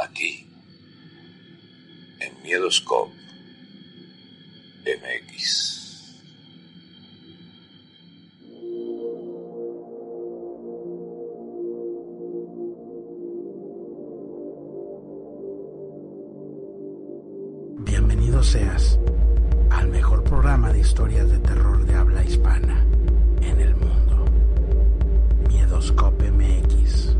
Aquí, en Miedoscope MX. Bienvenido seas al mejor programa de historias de terror de habla hispana en el mundo. Miedoscope MX.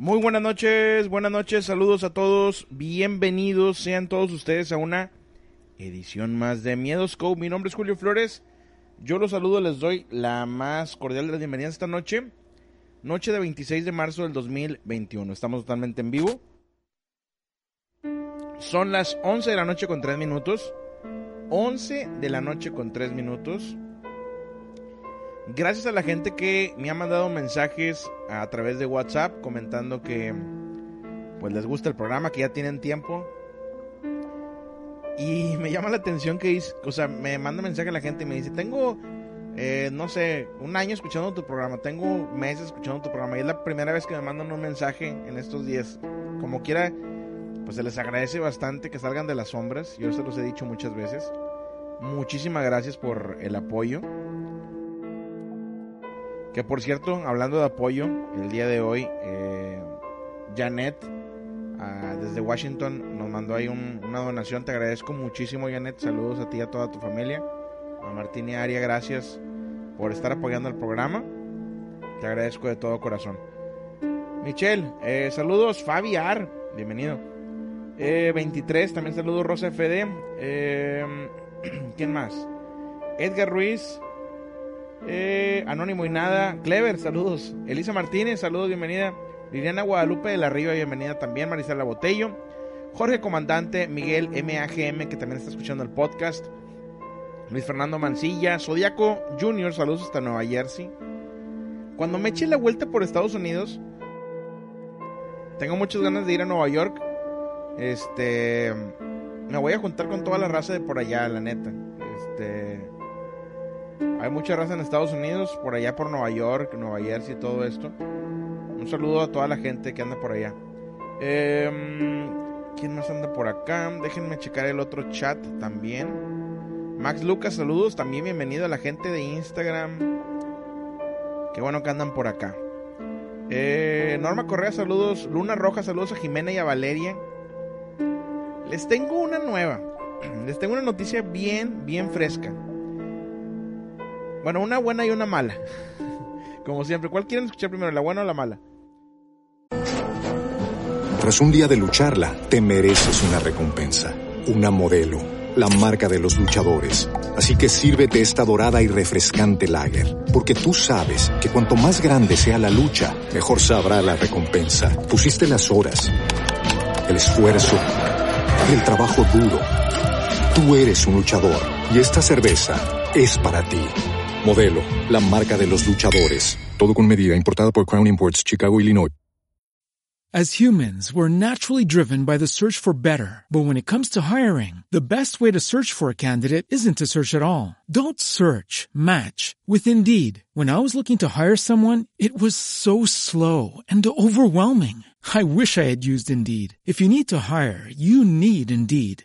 Muy buenas noches, buenas noches, saludos a todos, bienvenidos sean todos ustedes a una edición más de Miedoscope. Mi nombre es Julio Flores, yo los saludo, les doy la más cordial de las bienvenidas esta noche, noche de 26 de marzo del 2021, estamos totalmente en vivo. Son las 11 de la noche con 3 minutos, 11 de la noche con 3 minutos. Gracias a la gente que me ha mandado mensajes a través de WhatsApp comentando que pues les gusta el programa, que ya tienen tiempo. Y me llama la atención que dice, o sea, me manda mensaje a la gente y me dice, tengo, eh, no sé, un año escuchando tu programa, tengo meses escuchando tu programa y es la primera vez que me mandan un mensaje en estos días. Como quiera, pues se les agradece bastante que salgan de las sombras, yo se los he dicho muchas veces. Muchísimas gracias por el apoyo. Que por cierto, hablando de apoyo, el día de hoy, eh, Janet, ah, desde Washington, nos mandó ahí un- una donación. Te agradezco muchísimo, Janet. Saludos a ti y a toda tu familia. A Martín y Aria, gracias por estar apoyando el programa. Te agradezco de todo corazón. Michelle, eh, saludos. Fabi Ar, bienvenido. Eh, 23, también saludos Rosa FD. Eh, ¿Quién más? Edgar Ruiz. Eh, Anónimo y nada. Clever, saludos. Elisa Martínez, saludos, bienvenida. Liliana Guadalupe de la Riva, bienvenida también. Marisela Botello. Jorge Comandante, Miguel MAGM, que también está escuchando el podcast. Luis Fernando Mancilla, Zodiaco Junior, saludos hasta Nueva Jersey. Cuando me eche la vuelta por Estados Unidos, tengo muchas ganas de ir a Nueva York. Este. Me voy a juntar con toda la raza de por allá, la neta. Este. Hay mucha raza en Estados Unidos, por allá por Nueva York, Nueva Jersey y todo esto. Un saludo a toda la gente que anda por allá. Em, ¿Quién más anda por acá? Déjenme checar el otro chat también. Max Lucas, saludos. También bienvenido a la gente de Instagram. Qué bueno que andan por acá. Eh, Norma Correa, saludos. Luna Roja, saludos a Jimena y a Valeria. Les tengo una nueva. Les tengo una noticia bien, bien fresca. Bueno, una buena y una mala. Como siempre, ¿cuál quieren escuchar primero, la buena o la mala? Tras un día de lucharla, te mereces una recompensa, una modelo, la marca de los luchadores. Así que sírvete esta dorada y refrescante lager, porque tú sabes que cuanto más grande sea la lucha, mejor sabrá la recompensa. Pusiste las horas, el esfuerzo, el trabajo duro. Tú eres un luchador y esta cerveza es para ti. Modelo, la marca de los luchadores. Todo con medida, importada por Crown Imports, Chicago, Illinois. As humans, we're naturally driven by the search for better. But when it comes to hiring, the best way to search for a candidate isn't to search at all. Don't search, match with Indeed. When I was looking to hire someone, it was so slow and overwhelming. I wish I had used Indeed. If you need to hire, you need Indeed.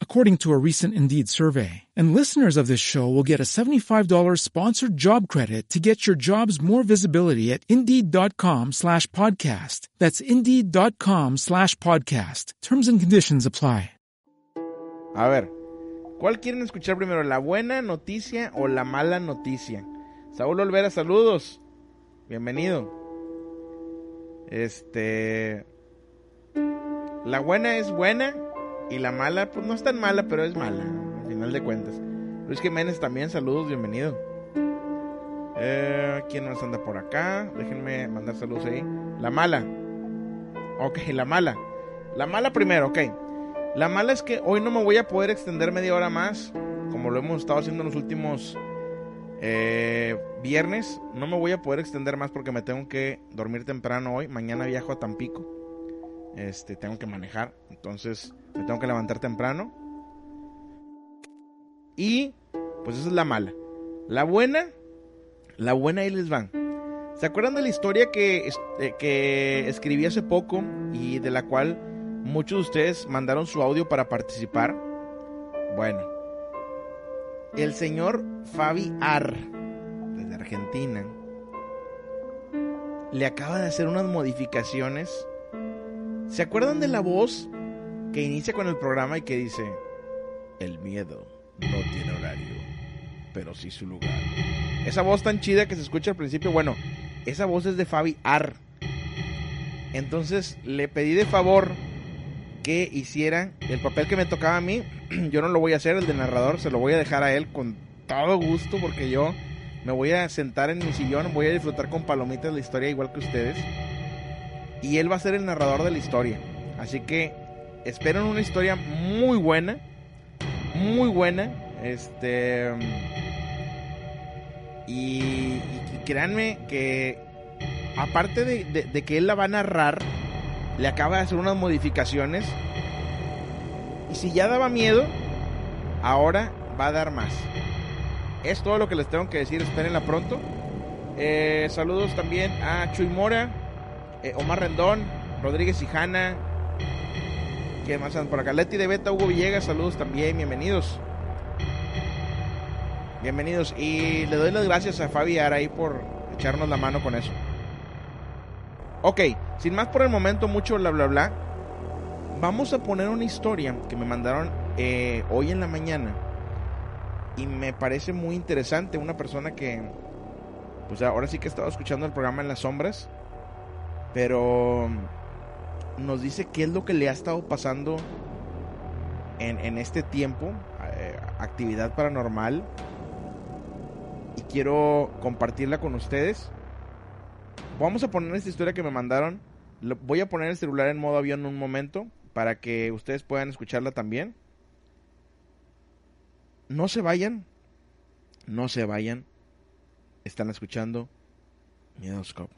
according to a recent Indeed survey. And listeners of this show will get a $75 sponsored job credit to get your jobs more visibility at Indeed.com slash podcast. That's Indeed.com slash podcast. Terms and conditions apply. A ver, ¿cuál quieren escuchar primero? ¿La buena noticia o la mala noticia? Saúl Olvera, saludos. Bienvenido. Este. La buena es buena y la mala, pues no es tan mala, pero es mala, al final de cuentas. Luis Jiménez también, saludos, bienvenido. Eh, ¿Quién nos anda por acá? Déjenme mandar saludos ahí. La mala. Ok, la mala. La mala primero, ok. La mala es que hoy no me voy a poder extender media hora más, como lo hemos estado haciendo en los últimos eh, viernes. No me voy a poder extender más porque me tengo que dormir temprano hoy. Mañana viajo a Tampico. Este, tengo que manejar. Entonces, me tengo que levantar temprano. Y, pues esa es la mala. La buena, la buena ahí les van. ¿Se acuerdan de la historia que, eh, que escribí hace poco y de la cual muchos de ustedes mandaron su audio para participar? Bueno, el señor Fabi Ar, desde Argentina, le acaba de hacer unas modificaciones. ¿Se acuerdan de la voz que inicia con el programa y que dice, el miedo no tiene horario, pero sí su lugar? Esa voz tan chida que se escucha al principio, bueno, esa voz es de Fabi Ar. Entonces le pedí de favor que hiciera el papel que me tocaba a mí. Yo no lo voy a hacer, el de narrador, se lo voy a dejar a él con todo gusto porque yo me voy a sentar en mi sillón, voy a disfrutar con palomitas la historia igual que ustedes. Y él va a ser el narrador de la historia. Así que esperen una historia muy buena. Muy buena. Este. Y, y créanme que aparte de, de, de, que él la va a narrar, le acaba de hacer unas modificaciones. Y si ya daba miedo, ahora va a dar más. Es todo lo que les tengo que decir, espérenla pronto. Eh, saludos también a Chuy Mora, eh, Omar Rendón, Rodríguez Hijana. ¿Quién más por acá? Leti de Beta, Hugo Villegas, saludos también, bienvenidos. Bienvenidos. Y le doy las gracias a Fabi Araí por echarnos la mano con eso. Ok, sin más por el momento, mucho bla bla bla. Vamos a poner una historia que me mandaron eh, hoy en la mañana. Y me parece muy interesante. Una persona que, pues ahora sí que estaba escuchando el programa en las sombras. Pero nos dice qué es lo que le ha estado pasando en, en este tiempo. Eh, actividad paranormal. Y quiero compartirla con ustedes. Vamos a poner esta historia que me mandaron. Voy a poner el celular en modo avión un momento para que ustedes puedan escucharla también. No se vayan. No se vayan. Están escuchando Miedoscope.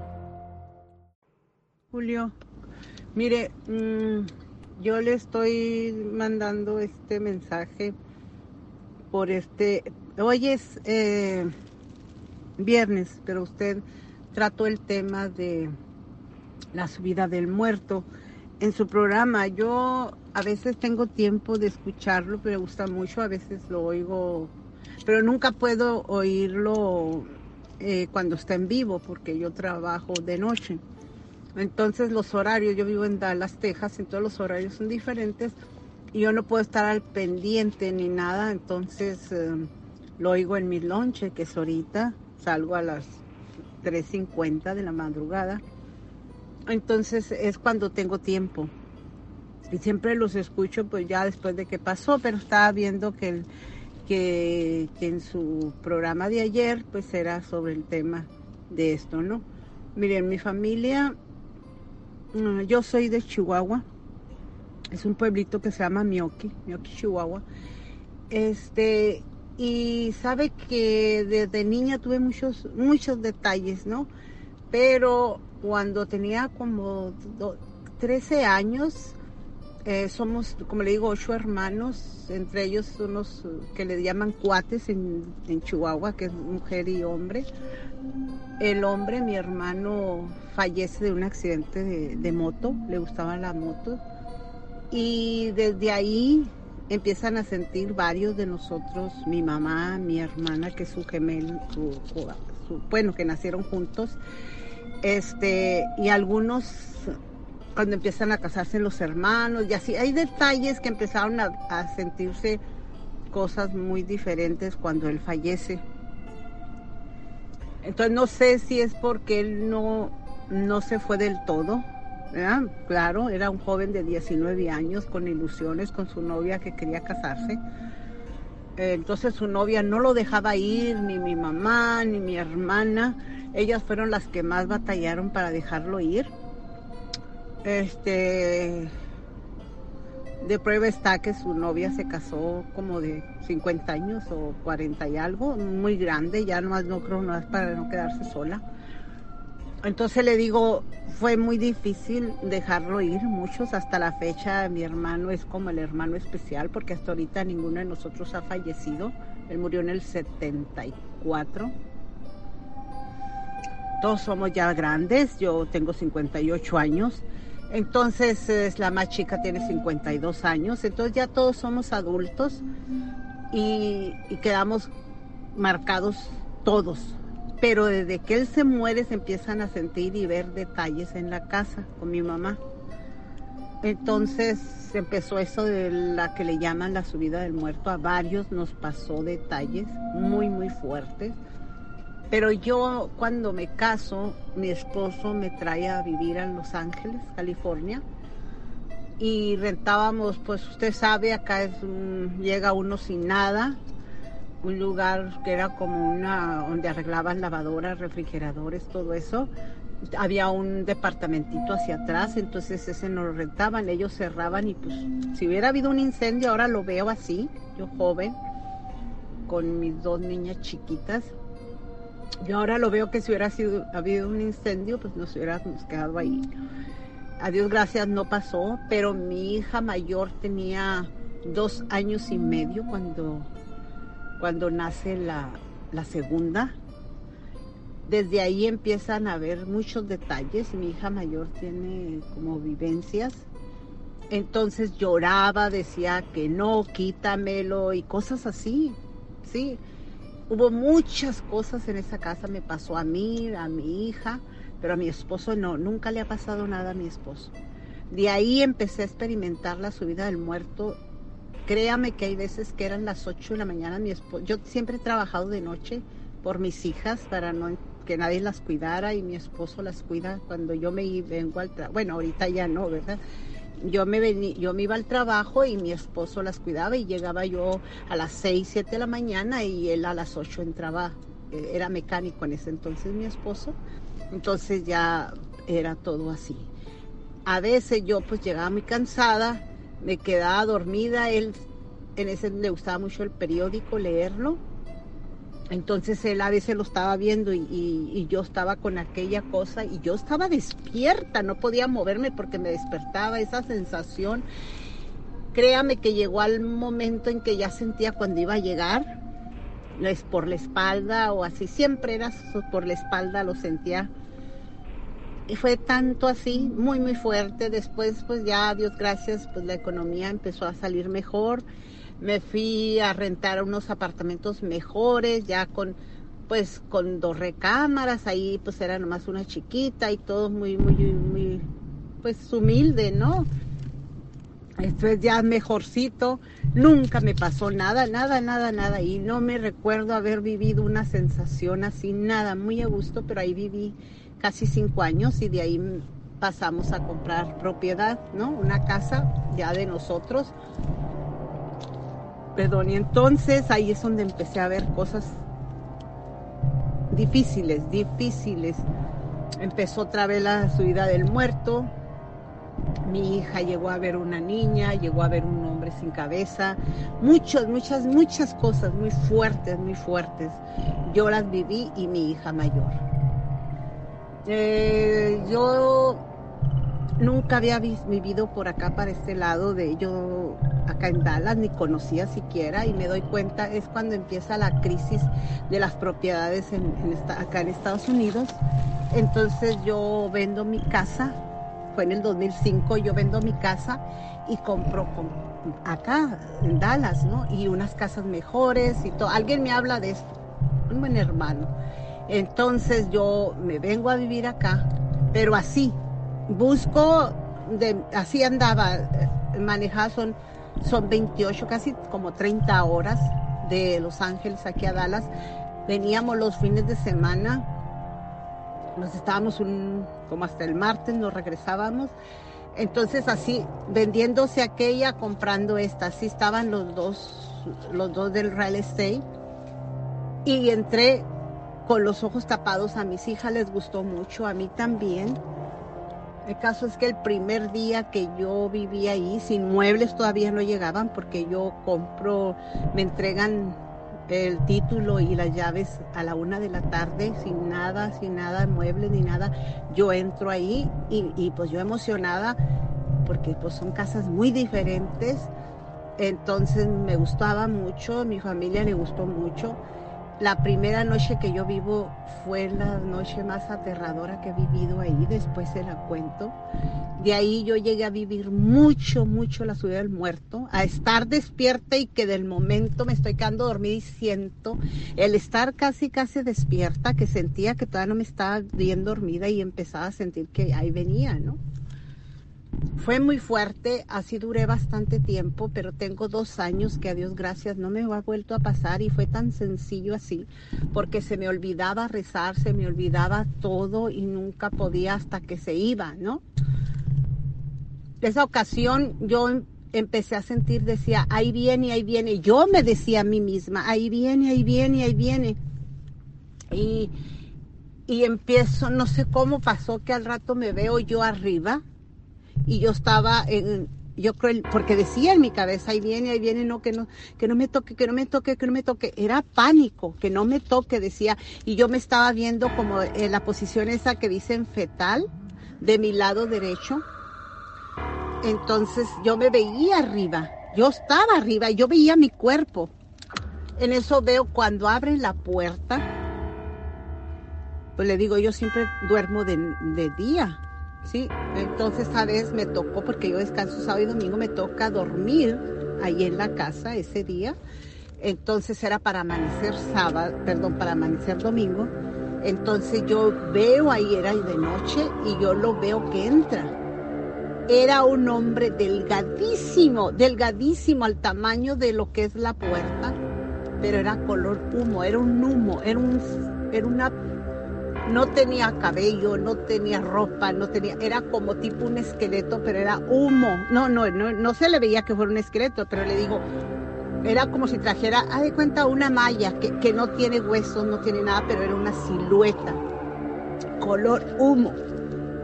Julio, mire, mmm, yo le estoy mandando este mensaje por este. Hoy es eh, viernes, pero usted trató el tema de la subida del muerto en su programa. Yo a veces tengo tiempo de escucharlo, pero me gusta mucho, a veces lo oigo, pero nunca puedo oírlo eh, cuando está en vivo, porque yo trabajo de noche. Entonces los horarios, yo vivo en Dallas, Texas, entonces los horarios son diferentes y yo no puedo estar al pendiente ni nada, entonces eh, lo oigo en mi lonche, que es ahorita, salgo a las 3.50 de la madrugada entonces es cuando tengo tiempo. Y siempre los escucho pues ya después de que pasó, pero estaba viendo que, que, en su programa de ayer pues era sobre el tema de esto, ¿no? Miren, mi familia, yo soy de Chihuahua, es un pueblito que se llama Mioki, Mioki, Chihuahua. Este, y sabe que desde niña tuve muchos, muchos detalles, ¿no? Pero cuando tenía como 13 años, eh, somos, como le digo, ocho hermanos, entre ellos unos que le llaman cuates en, Chihuahua, que es mujer y hombre. El hombre, mi hermano, fallece de un accidente de, de moto, le gustaba la moto. Y desde ahí empiezan a sentir varios de nosotros, mi mamá, mi hermana, que es su gemelo, bueno, que nacieron juntos, este, y algunos cuando empiezan a casarse los hermanos y así, hay detalles que empezaron a, sentirse cosas muy diferentes cuando él fallece. Entonces no sé si es porque él no, no se fue del todo, Claro, era un joven de 19 años con ilusiones, con su novia que quería casarse. Entonces su novia no lo dejaba ir, ni mi mamá, ni mi hermana. Ellas fueron las que más batallaron para dejarlo ir. Este, de prueba está que su novia se casó como de 50 años o 40 y algo, muy grande, ya no creo no es para no quedarse sola. Entonces le digo, fue muy difícil dejarlo ir, muchos hasta la fecha mi hermano es como el hermano especial porque hasta ahorita ninguno de nosotros ha fallecido, él murió en el 74. Todos somos ya grandes, yo tengo 58 años, entonces la más chica tiene 52 años, entonces ya todos somos adultos y, y quedamos marcados todos, pero desde que él se muere se empiezan a sentir y ver detalles en la casa con mi mamá. Entonces empezó eso de la que le llaman la subida del muerto. A varios nos pasó detalles muy, muy fuertes. Pero yo cuando me caso, mi esposo me trae a vivir a Los Ángeles, California. Y rentábamos, pues usted sabe, acá es llega uno sin nada, un lugar que era como una donde arreglaban lavadoras, refrigeradores, todo eso. Había un departamentito hacia atrás, entonces ese no lo rentaban, ellos cerraban y pues si hubiera habido un incendio, ahora lo veo así, yo joven, con mis dos niñas chiquitas. Yo ahora lo veo que si hubiera sido, habido un incendio, pues nos hubiéramos quedado ahí. A Dios gracias no pasó, pero mi hija mayor tenía dos años y medio cuando cuando nace la, segunda. Desde ahí empiezan a ver muchos detalles. Mi hija mayor tiene como vivencias. Entonces lloraba, decía que no, quítamelo y cosas así. Sí, hubo muchas cosas en esa casa. Me pasó a mí, a mi hija, pero a mi esposo no. Nunca le ha pasado nada a mi esposo. De ahí empecé a experimentar la subida del muerto Créame que hay veces que eran las 8 de la mañana, mi esposo, yo siempre he trabajado de noche por mis hijas para no que nadie las cuidara y mi esposo las cuida cuando yo me vengo al trabajo. Bueno, ahorita ya no, ¿verdad? Yo me, yo me iba al trabajo y mi esposo las cuidaba y llegaba yo a las 6, 7 de la mañana y él a las 8 entraba, eh, era mecánico en ese entonces mi esposo, entonces ya era todo así. A veces yo pues llegaba muy cansada me quedaba dormida, él en ese le gustaba mucho el periódico, leerlo. Entonces él a veces lo estaba viendo y, y- yo estaba con aquella cosa y yo estaba despierta, no podía moverme porque me despertaba esa sensación. Créame que llegó al momento en que ya sentía cuando iba a llegar, es por la espalda o así, siempre era por la espalda, lo sentía. Y fue tanto así, muy, muy fuerte. Después, pues ya, Dios gracias, pues la economía empezó a salir mejor. Me fui a rentar unos apartamentos mejores, ya con, pues, con dos recámaras. Ahí, pues, era nomás una chiquita y todo muy, muy, muy, pues, humilde, ¿no? Esto es ya mejorcito. Nunca me pasó nada, nada, nada, nada. Y no me recuerdo haber vivido una sensación así, nada, muy a gusto, pero ahí viví casi cinco años y de ahí pasamos a comprar propiedad, ¿no? Una casa ya de nosotros. Perdón, y entonces ahí es donde empecé a ver cosas difíciles, difíciles. Empezó otra vez la subida del muerto, mi hija llegó a ver una niña, llegó a ver un hombre sin cabeza, muchas, muchas, muchas cosas muy fuertes, muy fuertes. Yo las viví y mi hija mayor. Eh, yo nunca había vivido por acá, para este lado de yo, acá en Dallas, ni conocía siquiera y me doy cuenta, es cuando empieza la crisis de las propiedades en- acá en Estados Unidos. Entonces yo vendo mi casa, fue en el 2005, yo vendo mi casa y compro com- acá en Dallas, ¿no? Y unas casas mejores y todo. Alguien me habla de esto, un buen hermano. Entonces yo me vengo a vivir acá, pero así, busco, de, así andaba, eh, manejada son, son 28, casi como 30 horas de Los Ángeles aquí a Dallas. Veníamos los fines de semana, nos estábamos como hasta el martes, nos regresábamos. Entonces así, vendiéndose aquella, comprando esta, así estaban los dos, los dos del real estate. Y entré con los ojos tapados, a mis hijas les gustó mucho, a mí también. El caso es que el primer día que yo viví ahí, sin muebles todavía no llegaban porque yo compro, me entregan el título y las llaves a la una de la tarde, sin nada, sin nada, muebles ni nada. Yo entro ahí y, y pues yo emocionada porque pues son casas muy diferentes. Entonces me gustaba mucho, mi familia le gustó mucho. La primera noche que yo vivo fue la noche más aterradora que he vivido ahí, después se la cuento. De ahí yo llegué a vivir mucho, mucho la ciudad del muerto, a estar despierta y que del momento me estoy quedando dormida y siento el estar casi, casi despierta, que sentía que todavía no me estaba bien dormida y empezaba a sentir que ahí venía, ¿no? Fue muy fuerte, así duré bastante tiempo, pero tengo dos años que a Dios gracias no me ha vuelto a pasar y fue tan sencillo así, porque se me olvidaba rezar, se me olvidaba todo y nunca podía hasta que se iba, ¿no? Esa ocasión yo em- empecé a sentir, decía, ahí viene, ahí viene. Yo me decía a mí misma, ahí viene, ahí viene, ahí viene. Y, y empiezo, no sé cómo pasó que al rato me veo yo arriba y yo estaba en, yo creo, porque decía en mi cabeza, ahí viene, ahí viene, no, que no, que no me toque, que no me toque, que no me toque. Era pánico, que no me toque, decía. Y yo me estaba viendo como en la posición esa que dicen fetal, de mi lado derecho. Entonces yo me veía arriba, yo estaba arriba, yo veía mi cuerpo. En eso veo cuando abren la puerta, pues le digo, yo siempre duermo de, de día, ¿sí? Entonces esta vez me tocó, porque yo descanso sábado y domingo, me toca dormir ahí en la casa ese día. Entonces era para amanecer sábado, perdón, para amanecer domingo. Entonces yo veo ahí, era de noche, y yo lo veo que entra. Era un hombre delgadísimo, delgadísimo al tamaño de lo que es la puerta, pero era color humo, era un humo, era, un, era una no tenía cabello, no tenía ropa, no tenía, era como tipo un esqueleto, pero era humo. No, no, no, no se le veía que fuera un esqueleto, pero le digo, era como si trajera, haz de cuenta, una malla que, que no tiene huesos, no tiene nada, pero era una silueta, color humo.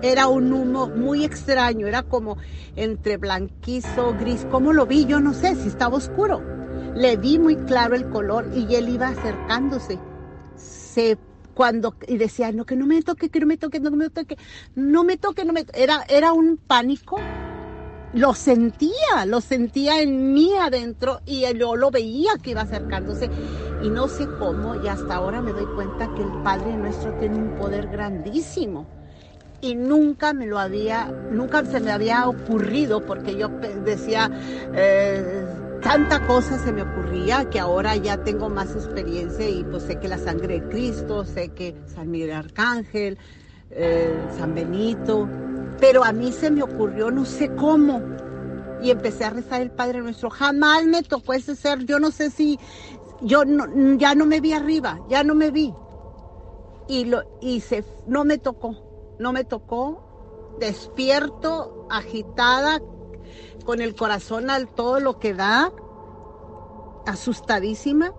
Era un humo muy extraño, era como entre blanquizo, gris. ¿Cómo lo vi? Yo no sé si estaba oscuro le vi muy claro el color y él iba acercándose. Se cuando y decía, "No que no me toque, que no me toque, no me toque, no me toque, no me toque". Era era un pánico. Lo sentía, lo sentía en mí adentro y yo lo veía que iba acercándose y no sé cómo y hasta ahora me doy cuenta que el Padre nuestro tiene un poder grandísimo y nunca me lo había, nunca se me había ocurrido porque yo decía, eh, tanta cosa se me ocurría que ahora ya tengo más experiencia y pues sé que la sangre de Cristo, sé que San Miguel Arcángel, eh, San Benito, pero a mí se me ocurrió no sé cómo y empecé a rezar el Padre Nuestro. Jamás me tocó ese ser, yo no sé si, yo ya no me vi arriba, ya no me vi. Y, lo, no me tocó no me tocó, despierto, agitada, con el corazón al todo lo que da, asustadísima,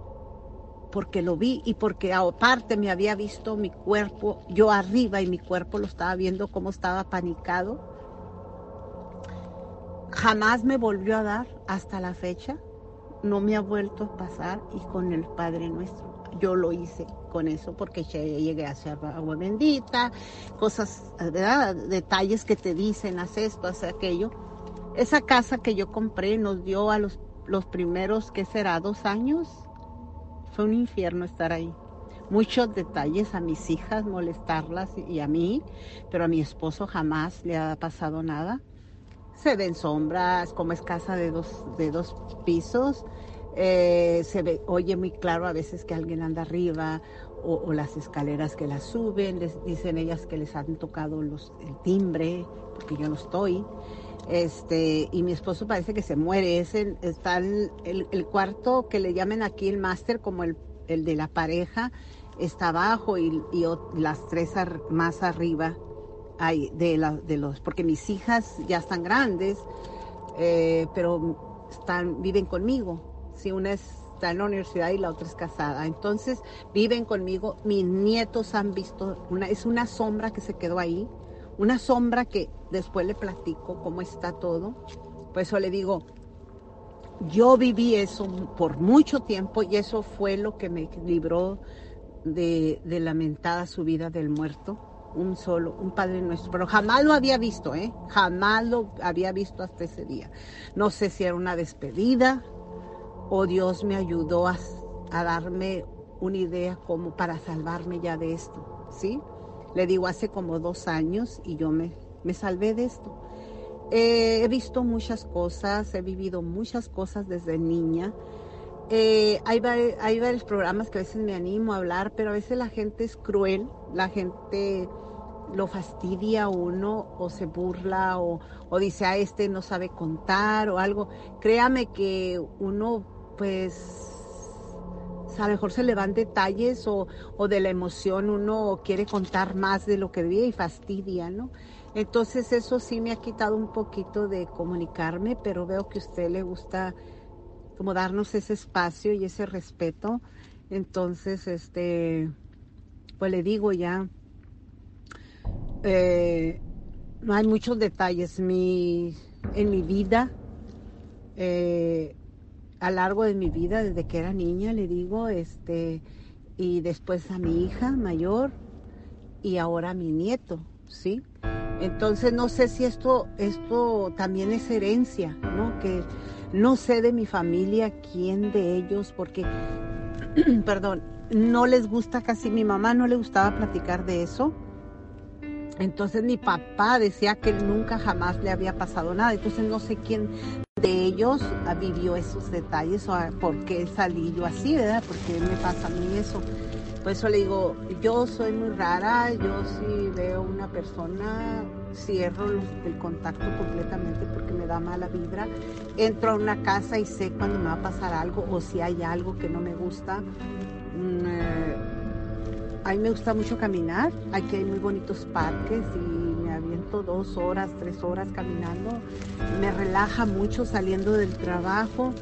porque lo vi y porque aparte me había visto mi cuerpo, yo arriba y mi cuerpo lo estaba viendo como estaba panicado. Jamás me volvió a dar hasta la fecha, no me ha vuelto a pasar y con el Padre Nuestro yo lo hice con eso porque llegué a hacer agua bendita, cosas, ¿verdad? detalles que te dicen, haz esto, haz aquello. Esa casa que yo compré nos dio a los, los primeros, ¿qué será? Dos años. Fue un infierno estar ahí. Muchos detalles a mis hijas, molestarlas y a mí, pero a mi esposo jamás le ha pasado nada. Se ven sombras, como es casa de dos, de dos pisos, eh, se ve, oye muy claro a veces que alguien anda arriba o, las escaleras que las suben, les dicen ellas que les han tocado los, el timbre, porque yo no estoy. Este, y mi esposo parece que se muere. Es el, está el, el, cuarto que le llamen aquí el máster, como el, el, de la pareja, está abajo y, y las tres más arriba hay de, la, de los, porque mis hijas ya están grandes, eh, pero están, viven conmigo si una está en la universidad y la otra es casada. Entonces viven conmigo, mis nietos han visto, una, es una sombra que se quedó ahí, una sombra que después le platico cómo está todo. Por eso le digo, yo viví eso por mucho tiempo y eso fue lo que me libró de, de lamentada subida del muerto un solo, un Padre Nuestro, pero jamás lo había visto, ¿eh? Jamás lo había visto hasta ese día. No sé si era una despedida, o Dios me ayudó a, darme una idea como para salvarme ya de esto, ¿sí? Le digo, hace como dos años y yo me, me salvé de esto. Eh, he visto muchas cosas, he vivido muchas cosas desde niña. Eh, hay, varios programas que a veces me animo a hablar, pero a veces la gente es cruel, la gente lo fastidia a uno o se burla o, o dice, a ah, este no sabe contar o algo. Créame que uno pues a lo mejor se le van detalles o, de la emoción uno quiere contar más de lo que debía y fastidia, ¿no? Entonces eso sí me ha quitado un poquito de comunicarme, pero veo que a usted le gusta como darnos ese espacio y ese respeto. Entonces, este, pues le digo ya, eh, no hay muchos detalles mi, en mi vida. Eh, a largo de mi vida, desde que era niña, le digo, este, y después a mi hija mayor y ahora a mi nieto, ¿sí? Entonces no sé si esto, esto también es herencia, ¿no? Que no sé de mi familia quién de ellos, porque, perdón, no les gusta casi, mi mamá no le gustaba platicar de eso. Entonces mi papá decía que nunca jamás le había pasado nada. Entonces no sé quién de ellos vivió esos detalles o por qué salí yo así, ¿verdad? Porque me pasa a mí eso. Por eso le digo, yo soy muy rara, yo si veo una persona, cierro el contacto completamente porque me da mala vibra. Entro a una casa y sé cuando me va a pasar algo o si hay algo que no me gusta. Mm, eh, a mí me gusta mucho caminar, aquí hay muy bonitos parques y aviento dos horas, tres horas caminando. Me relaja mucho saliendo del trabajo.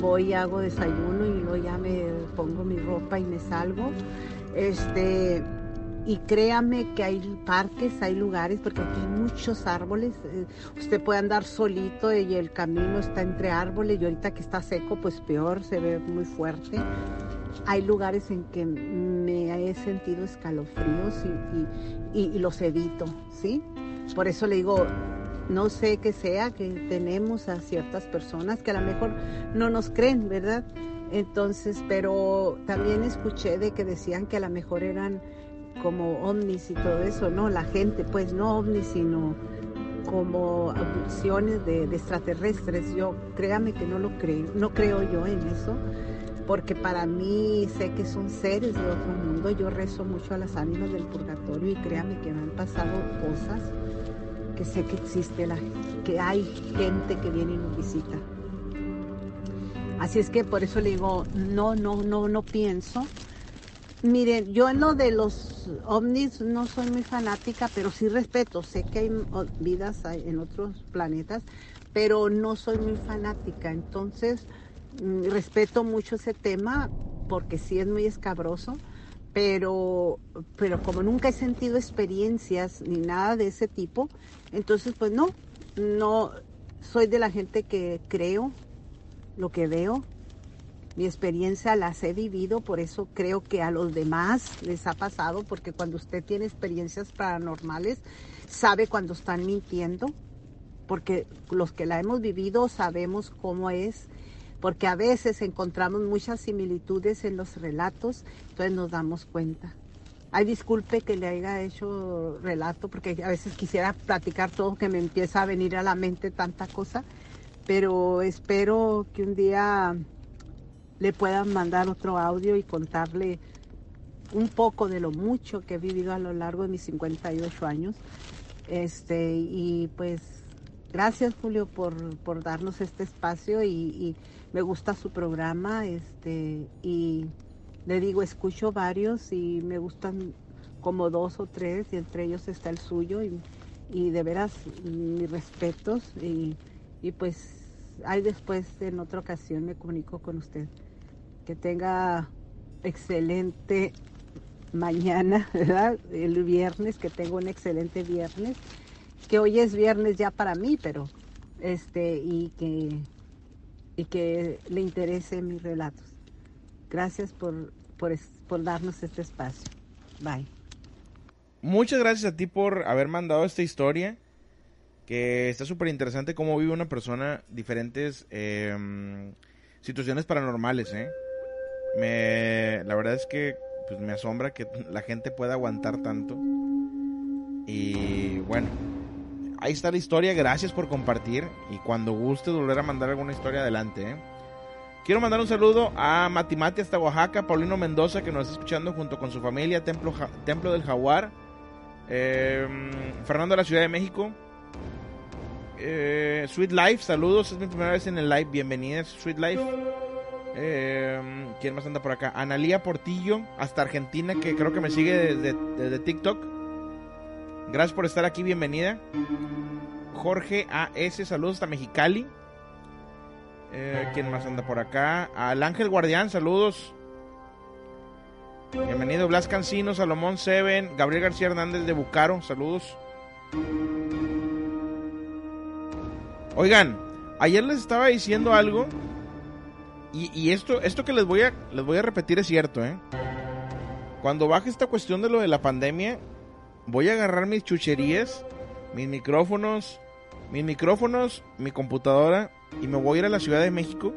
Voy, hago desayuno y luego ya me pongo mi ropa y me salgo. Este, y créame que hay parques, hay lugares, porque aquí hay muchos árboles. eh, usted puede andar solito y el camino está entre árboles y ahorita que está seco, pues peor, se ve muy fuerte. Hay lugares en que me he sentido escalofríos y- y los evito, ¿sí? Por eso le digo, no sé qué sea, que tenemos a ciertas personas que a lo mejor no nos creen, ¿verdad? Entonces, pero también escuché de que decían que a lo mejor eran como ovnis y todo eso, no, la gente, pues no ovnis, sino como abducciones de, de extraterrestres. Yo, créame que no lo creo, no creo yo en eso, porque para mí sé que son seres de otro mundo. Yo rezo mucho a las ánimas del purgatorio y créame que me han pasado cosas que sé que existe, la, que hay gente que viene y nos visita. Así es que por eso le digo, no, no, no, no pienso. Miren, yo en lo de los ovnis no soy muy fanática, pero sí respeto. Sé que hay vidas en otros planetas, pero no soy muy fanática. Entonces, mm, respeto mucho ese tema porque sí es muy escabroso, pero, pero como nunca he sentido experiencias ni nada de ese tipo, entonces pues no, no soy de la gente que creo lo que veo, mi experiencia las he vivido, por eso creo que a los demás les ha pasado, porque cuando usted tiene experiencias paranormales, sabe cuando están mintiendo, porque los que la hemos vivido sabemos cómo es, porque a veces encontramos muchas similitudes en los relatos, entonces nos damos cuenta. Ay, disculpe que le haya hecho relato, porque a veces quisiera platicar todo, que me empieza a venir a la mente tanta cosa, pero espero que un día le puedan mandar otro audio y contarle un poco de lo mucho que he vivido a lo largo de mis 58 años. Este, y pues gracias Julio por, por darnos este espacio y, y me gusta su programa. Este, y le digo, escucho varios y me gustan como dos o tres, y entre ellos está el suyo. Y, y de veras, mis respetos. Y, y pues ahí después, en otra ocasión, me comunico con usted. Que tenga excelente mañana, ¿verdad? El viernes, que tenga un excelente viernes. Que hoy es viernes ya para mí, pero este, y que, y que le interese mis relatos. Gracias por, por, darnos este espacio. Bye. Muchas gracias a ti por haber mandado esta historia. Que está súper interesante cómo vive una persona diferentes eh, situaciones paranormales, ¿eh? Me, la verdad es que pues, me asombra que la gente pueda aguantar tanto. Y bueno, ahí está la historia. Gracias por compartir. Y cuando guste volver a mandar alguna historia adelante, ¿eh? Quiero mandar un saludo a Matimati hasta Oaxaca, Paulino Mendoza, que nos está escuchando junto con su familia, Templo, del Jaguar. Eh, Fernando de la Ciudad de México. Eh, Sweet Life, saludos. Es mi primera vez en el live. Bienvenidas, Sweet Life. Eh, ¿Quién más anda por acá? Analía Portillo, hasta Argentina, que creo que me sigue desde, desde TikTok. Gracias por estar aquí, bienvenida. Jorge AS, saludos hasta Mexicali. Eh, ¿Quién más anda por acá? Al Ángel Guardián, saludos. Bienvenido Blas Cancino, Salomón Seven, Gabriel García Hernández de Bucaro, saludos. Oigan, ayer les estaba diciendo algo y, y esto, esto que les voy a les voy a repetir es cierto, ¿eh? Cuando baje esta cuestión de lo de la pandemia, voy a agarrar mis chucherías, mis micrófonos, mis micrófonos, mi computadora y me voy a ir a la Ciudad de México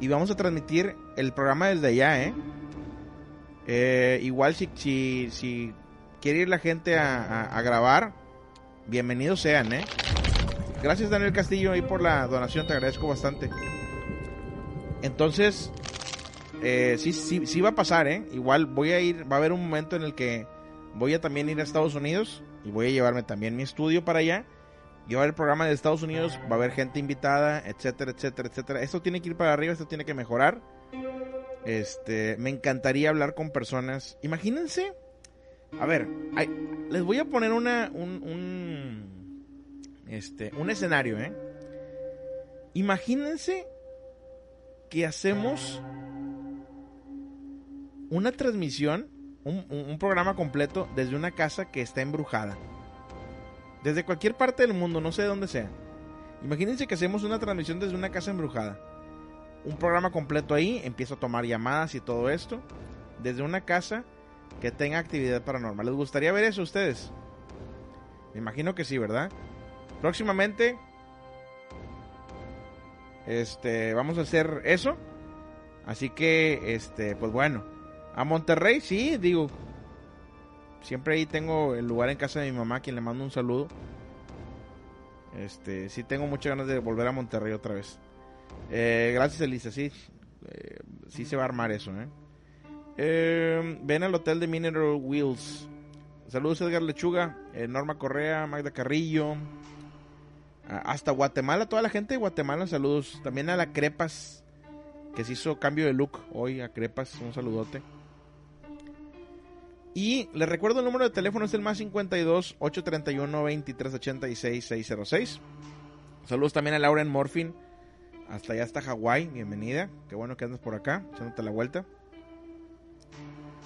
y vamos a transmitir el programa desde allá, ¿eh? Eh, igual si, si, si quiere ir la gente a, a- grabar, bienvenidos sean, ¿eh? Gracias Daniel Castillo ahí por la donación, te agradezco bastante. Entonces, eh, sí, sí, sí va a pasar, ¿eh? Igual voy a ir, va a haber un momento en el que voy a también ir a Estados Unidos y voy a llevarme también mi estudio para allá. Llevar el programa de Estados Unidos, va a haber gente invitada, etcétera, etcétera, etcétera. Esto tiene que ir para arriba, esto tiene que mejorar. Este, me encantaría hablar con personas. Imagínense, a ver, hay- les voy a poner una, un, un, este, un escenario, ¿eh? Imagínense que hacemos una transmisión, un, un programa completo desde una casa que está embrujada. Desde cualquier parte del mundo, no sé de dónde sea. Imagínense que hacemos una transmisión desde una casa embrujada. Un programa completo ahí, empiezo a tomar llamadas y todo esto. Desde una casa que tenga actividad paranormal. ¿Les gustaría ver eso a ustedes? Me imagino que sí, ¿verdad? Próximamente este, vamos a hacer eso. Así que este, pues bueno, a Monterrey sí, digo, siempre ahí tengo el lugar en casa de mi mamá, quien le mando un saludo. Este, sí tengo muchas ganas de volver a Monterrey otra vez. Eh, gracias Elisa, sí, eh, sí se va a armar eso, ¿eh? Eh, ven al hotel de Mineral Wheels. Saludos Edgar Lechuga, eh, Norma Correa, Magda Carrillo. Hasta Guatemala, toda la gente de Guatemala, saludos. También a la Crepas, que se hizo cambio de look hoy. A Crepas, un saludote. Y les recuerdo el número de teléfono es el más 52 831 2386 606. Saludos también a Laura en Morphin. Hasta allá está Hawái, bienvenida. Qué bueno que andas por acá, echándote la vuelta.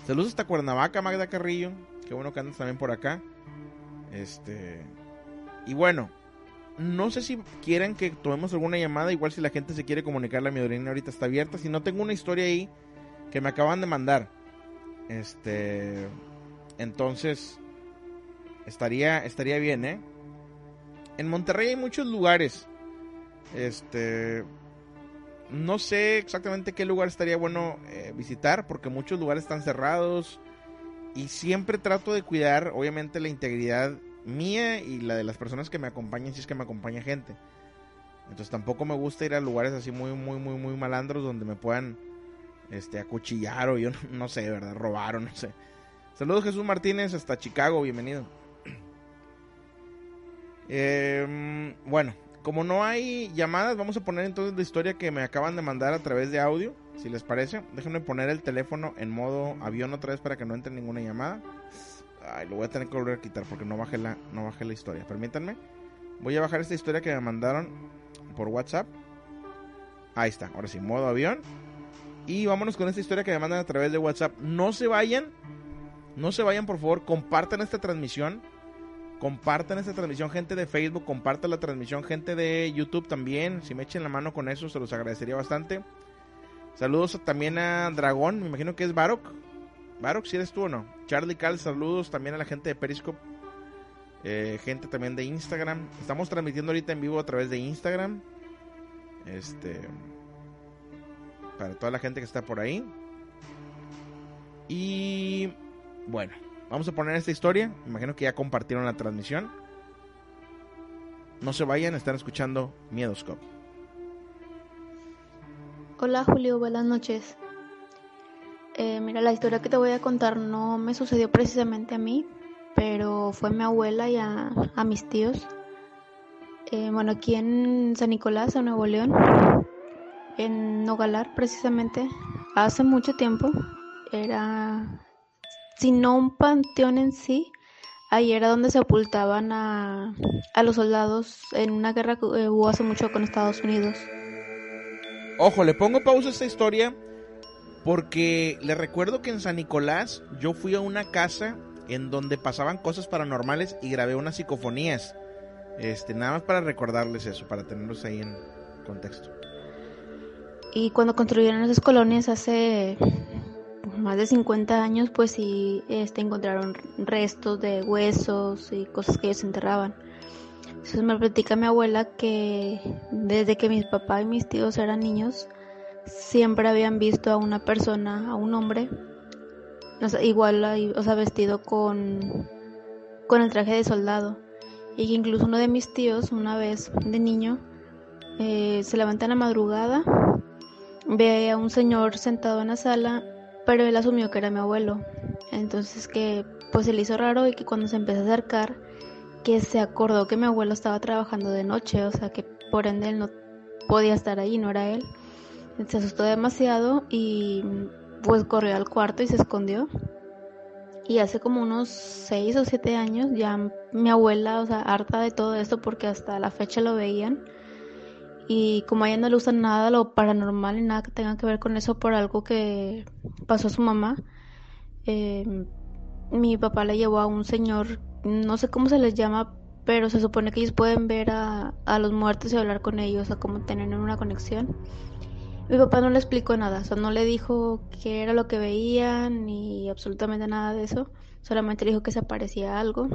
Saludos hasta Cuernavaca, Magda Carrillo. Qué bueno que andas también por acá. Este. Y bueno, no sé si quieren que tomemos alguna llamada. Igual si la gente se quiere comunicar, la Midorina ahorita está abierta. Si no, tengo una historia ahí que me acaban de mandar. Este. Entonces. Estaría, estaría bien, ¿eh? En Monterrey hay muchos lugares. Este no sé exactamente qué lugar estaría bueno eh, visitar porque muchos lugares están cerrados y siempre trato de cuidar obviamente la integridad mía y la de las personas que me acompañan si es que me acompaña gente. Entonces tampoco me gusta ir a lugares así muy muy muy muy malandros donde me puedan este acuchillar o yo no, sé, ¿verdad? Robar o no sé. Saludos Jesús Martínez hasta Chicago, bienvenido. Eh, bueno, como no hay llamadas, vamos a poner entonces la historia que me acaban de mandar a través de audio, si les parece. Déjenme poner el teléfono en modo avión otra vez para que no entre ninguna llamada. Ay, lo voy a tener que volver a quitar porque no bajé la, no bajé la historia. Permítanme. Voy a bajar esta historia que me mandaron por WhatsApp. Ahí está, ahora sí, modo avión. Y vámonos con esta historia que me mandan a través de WhatsApp. No se vayan, no se vayan por favor, compartan esta transmisión Compartan esta transmisión, gente de Facebook. Compartan la transmisión, gente de YouTube también. Si me echen la mano con eso, se los agradecería bastante. Saludos también a Dragón, me imagino que es Barok. Barok, si eres tú o no. Charlie Cal, saludos también a la gente de Periscope. Eh, gente también de Instagram. Estamos transmitiendo ahorita en vivo a través de Instagram. Este. Para toda la gente que está por ahí. Y. Bueno, Vamos a poner esta historia. Imagino que ya compartieron la transmisión. No se vayan, están escuchando Miedoscope. Hola Julio, buenas noches. Eh, mira, la historia que te voy a contar no me sucedió precisamente a mí, pero fue a mi abuela y a, mis tíos. Eh, bueno, aquí en San Nicolás, en Nuevo León, en Nogalar precisamente, hace mucho tiempo, era sino un panteón en sí. Ahí era donde sepultaban a, a los soldados en una guerra que hubo hace mucho con Estados Unidos. Ojo, le pongo pausa a esta historia porque le recuerdo que en San Nicolás yo fui a una casa en donde pasaban cosas paranormales y grabé unas psicofonías. Este, nada más para recordarles eso, para tenerlos ahí en contexto. Y cuando construyeron esas colonias hace más de 50 años, pues sí este, encontraron restos de huesos y cosas que ellos enterraban. Entonces me platica mi abuela que desde que mis papás y mis tíos eran niños, siempre habían visto a una persona, a un hombre, igual, o sea, vestido con, con el traje de soldado. Y que incluso uno de mis tíos, una vez de niño, eh, se levanta en la madrugada, ve a un señor sentado en la sala pero él asumió que era mi abuelo. Entonces que pues se le hizo raro y que cuando se empezó a acercar, que se acordó que mi abuelo estaba trabajando de noche, o sea que por ende él no podía estar ahí, no era él. Se asustó demasiado y pues corrió al cuarto y se escondió. Y hace como unos 6 o 7 años ya mi abuela, o sea, harta de todo esto porque hasta la fecha lo veían, y como a ella no le gusta nada lo paranormal y nada que tenga que ver con eso por algo que pasó a su mamá, eh, mi papá le llevó a un señor, no sé cómo se les llama, pero se supone que ellos pueden ver a, a los muertos y hablar con ellos, o como tener una conexión. Mi papá no le explicó nada, o sea, no le dijo qué era lo que veían ni absolutamente nada de eso, solamente le dijo que se aparecía algo.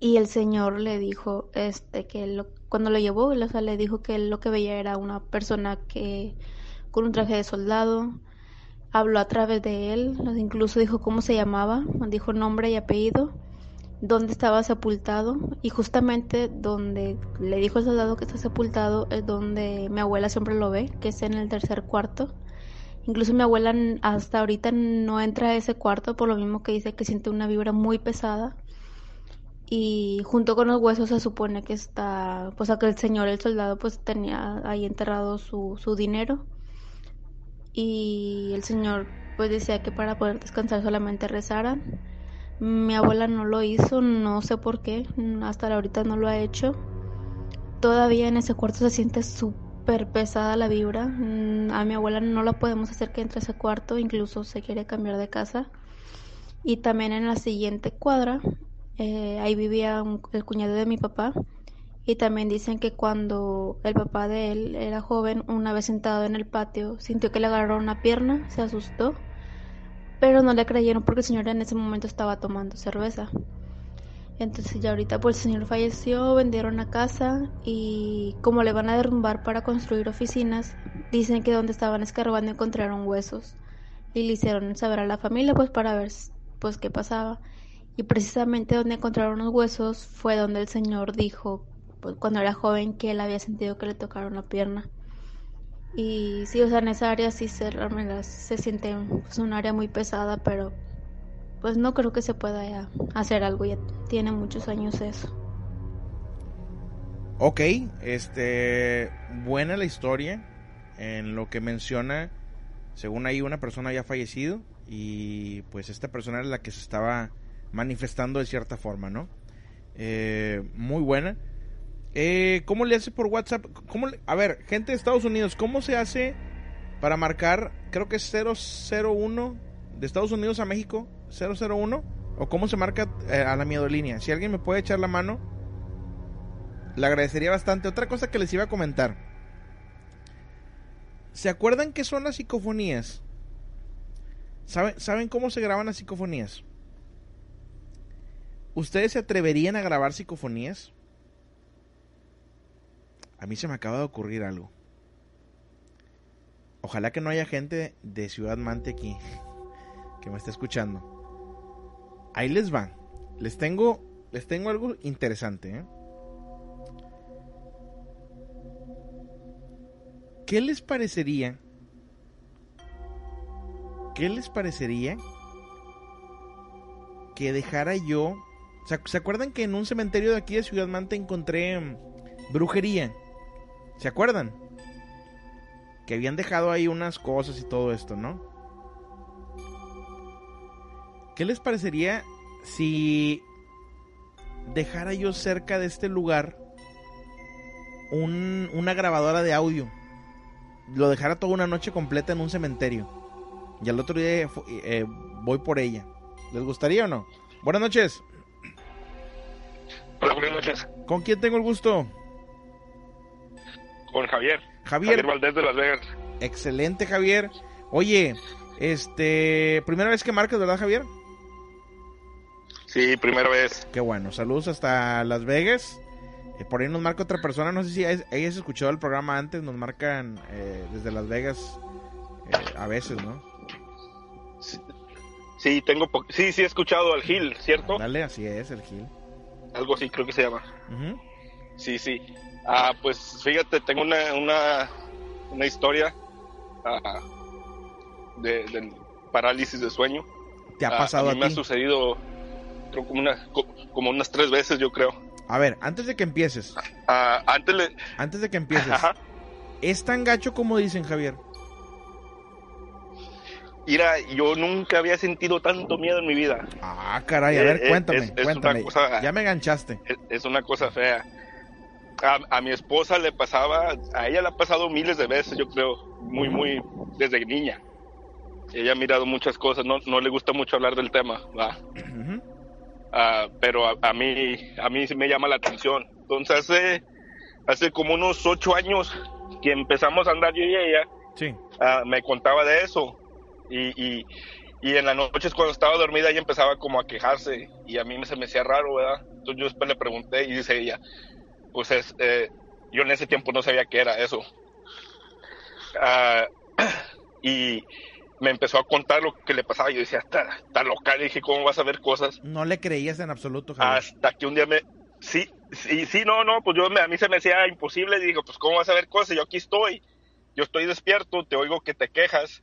Y el señor le dijo este que lo, cuando lo llevó, o sea, le dijo que lo que veía era una persona que con un traje de soldado, habló a través de él, incluso dijo cómo se llamaba, dijo nombre y apellido, dónde estaba sepultado y justamente donde le dijo al soldado que está sepultado es donde mi abuela siempre lo ve, que es en el tercer cuarto. Incluso mi abuela hasta ahorita no entra a ese cuarto por lo mismo que dice que siente una vibra muy pesada y junto con los huesos se supone que está, pues aquel señor, el soldado, pues tenía ahí enterrado su, su dinero y el señor pues decía que para poder descansar solamente rezaran. Mi abuela no lo hizo, no sé por qué, hasta ahorita no lo ha hecho. Todavía en ese cuarto se siente súper pesada la vibra. Mm, a mi abuela no la podemos hacer que entre ese cuarto, incluso se quiere cambiar de casa. Y también en la siguiente cuadra eh, ahí vivía el cuñado de mi papá. Y también dicen que cuando el papá de él era joven, una vez sentado en el patio, sintió que le agarraron una pierna, se asustó, pero no le creyeron porque el señor en ese momento estaba tomando cerveza. Entonces ya ahorita pues el señor falleció, vendieron la casa y como le van a derrumbar para construir oficinas, dicen que donde estaban escarbando encontraron huesos y le hicieron saber a la familia pues para ver pues qué pasaba y precisamente donde encontraron los huesos fue donde el señor dijo pues, cuando era joven que él había sentido que le tocaron la pierna. Y sí, o sea, en esa área sí se, se siente pues, un área muy pesada, pero pues no creo que se pueda hacer algo, ya tiene muchos años eso. Ok, este, buena la historia en lo que menciona, según ahí una persona había fallecido y pues esta persona era la que se estaba manifestando de cierta forma, ¿no? Eh, muy buena. Eh, ¿Cómo le hace por WhatsApp? ¿Cómo a ver, gente de Estados Unidos, ¿cómo se hace para marcar, creo que es 001 de Estados Unidos a México? 001 o cómo se marca eh, a la línea? Si alguien me puede echar la mano, le agradecería bastante. Otra cosa que les iba a comentar. ¿Se acuerdan qué son las psicofonías? ¿Saben, ¿Saben cómo se graban las psicofonías? ¿Ustedes se atreverían a grabar psicofonías? A mí se me acaba de ocurrir algo. Ojalá que no haya gente de Ciudad Mante aquí que me esté escuchando. Ahí les va. Les tengo, les tengo algo interesante. ¿eh? ¿Qué les parecería? ¿Qué les parecería que dejara yo ¿Se, acuerdan que en un cementerio de aquí de Ciudad Manta encontré mm, brujería? ¿Se acuerdan? Que habían dejado ahí unas cosas y todo esto, ¿no? ¿Qué les parecería si dejara yo cerca de este lugar una grabadora de audio? Lo dejara toda una noche completa en un cementerio. Y al otro día eh, voy por ella. ¿Les gustaría o no? Buenas noches. Hola, buenas noches. ¿Con quién tengo el gusto? Con Javier. Javier. Javier Valdés de Las Vegas. Excelente, Javier. Oye, este, primera vez que marcas, ¿verdad, Javier? Sí, primera vez. Qué bueno. Saludos hasta Las Vegas. Eh, por ahí nos marca otra persona, no sé si hayas escuchado el programa antes, nos marcan eh, desde Las Vegas eh, a veces, ¿no? Sí, tengo sí, sí he escuchado al Gil, ¿cierto? Dale, así es, el Gil algo así creo que se llama. Sí, sí. Ah, pues fíjate, tengo una, una, una historia ah, de, parálisis de sueño. ¿Te ha ah, pasado a, mí me ha sucedido creo como, una, como unas tres veces, yo creo. A ver, antes de que empieces. antes, antes de que empieces. ¿Es tan gacho como dicen, Javier? Mira, yo nunca había sentido tanto miedo en mi vida. Ah, caray, a ver, eh, eh, cuéntame, cuéntame. ya me enganchaste. Es, una cosa fea. A, mi esposa le pasaba, a ella le ha pasado miles de veces, yo creo, muy, muy, desde niña. ella ha mirado muchas cosas, no, no le gusta mucho hablar del tema, ¿va? Ah, pero a, mí a mí sí me llama la atención. Entonces hace, hace como unos ocho años que empezamos a andar yo y ella, sí. Ah, me contaba de eso. Y, y, y, en las noches cuando estaba dormida ella empezaba como a quejarse y a mí se me hacía raro, ¿verdad? Entonces yo después le pregunté y dice ella, pues es, eh, yo en ese tiempo no sabía qué era eso. Ah, y me empezó a contar lo que le pasaba. Y yo decía, está, está loca. Le dije, ¿cómo vas a ver cosas? No le creías en absoluto, Hasta que un día me. Sí, sí, sí, no, no, pues yo a mí se me hacía imposible. Digo, pues, ¿cómo vas a ver cosas? Yo aquí estoy. Yo estoy despierto, te oigo que te quejas.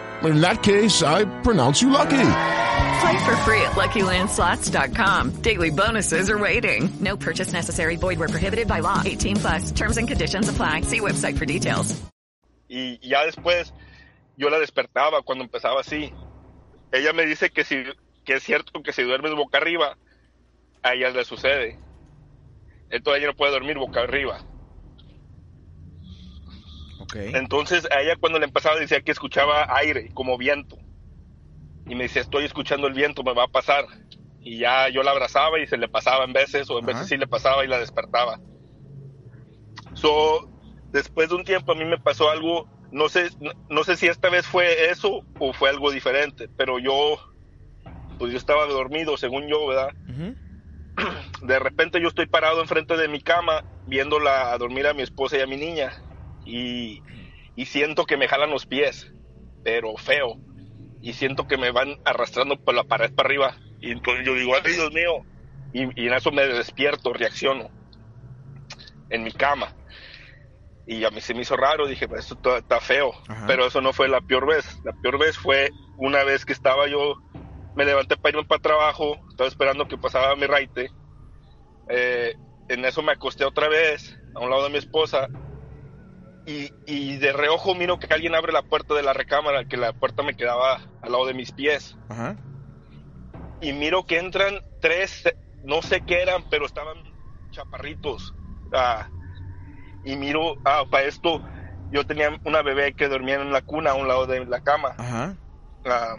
In that case, I pronounce you lucky. Play for free at LuckyLandSlots.com. Daily bonuses are waiting. No purchase necessary. Void where prohibited by law. 18 plus. Terms and conditions apply. See website for details. Y ya después yo la despertaba cuando empezaba así. Ella me dice que si que es cierto que si duermes boca arriba, a ella le sucede. Entonces ella no puede dormir boca arriba. Okay. Entonces a ella cuando le empezaba decía que escuchaba aire, como viento y me dice, estoy escuchando el viento, me va a pasar. Y ya yo la abrazaba y se le pasaba en veces, o en veces sí le pasaba y la despertaba. So, después de un tiempo a mí me pasó algo, no sé, no, sé si esta vez fue eso o fue algo diferente, pero yo, pues yo estaba dormido, según yo, ¿verdad? De repente yo estoy parado enfrente de mi cama, viéndola a dormir a mi esposa y a mi niña, y, y siento que me jalan los pies, pero feo y siento que me van arrastrando por la pared para arriba. Y entonces yo digo, ay Dios mío. Y, en eso me despierto, reacciono en mi cama. Y a mí se me hizo raro, dije, pues esto está feo. Pero eso no fue la peor vez. La peor vez fue una vez que estaba yo, me levanté para irme para trabajo, estaba esperando que pasaba mi raite. Eh, en eso me acosté otra vez a un lado de mi esposa y, de reojo miro que alguien abre la puerta de la recámara, que la puerta me quedaba al lado de mis pies. Y miro que entran tres, no sé qué eran, pero estaban chaparritos. Ah, y miro, ah, para esto, yo tenía una bebé que dormía en la cuna a un lado de la cama. Ah,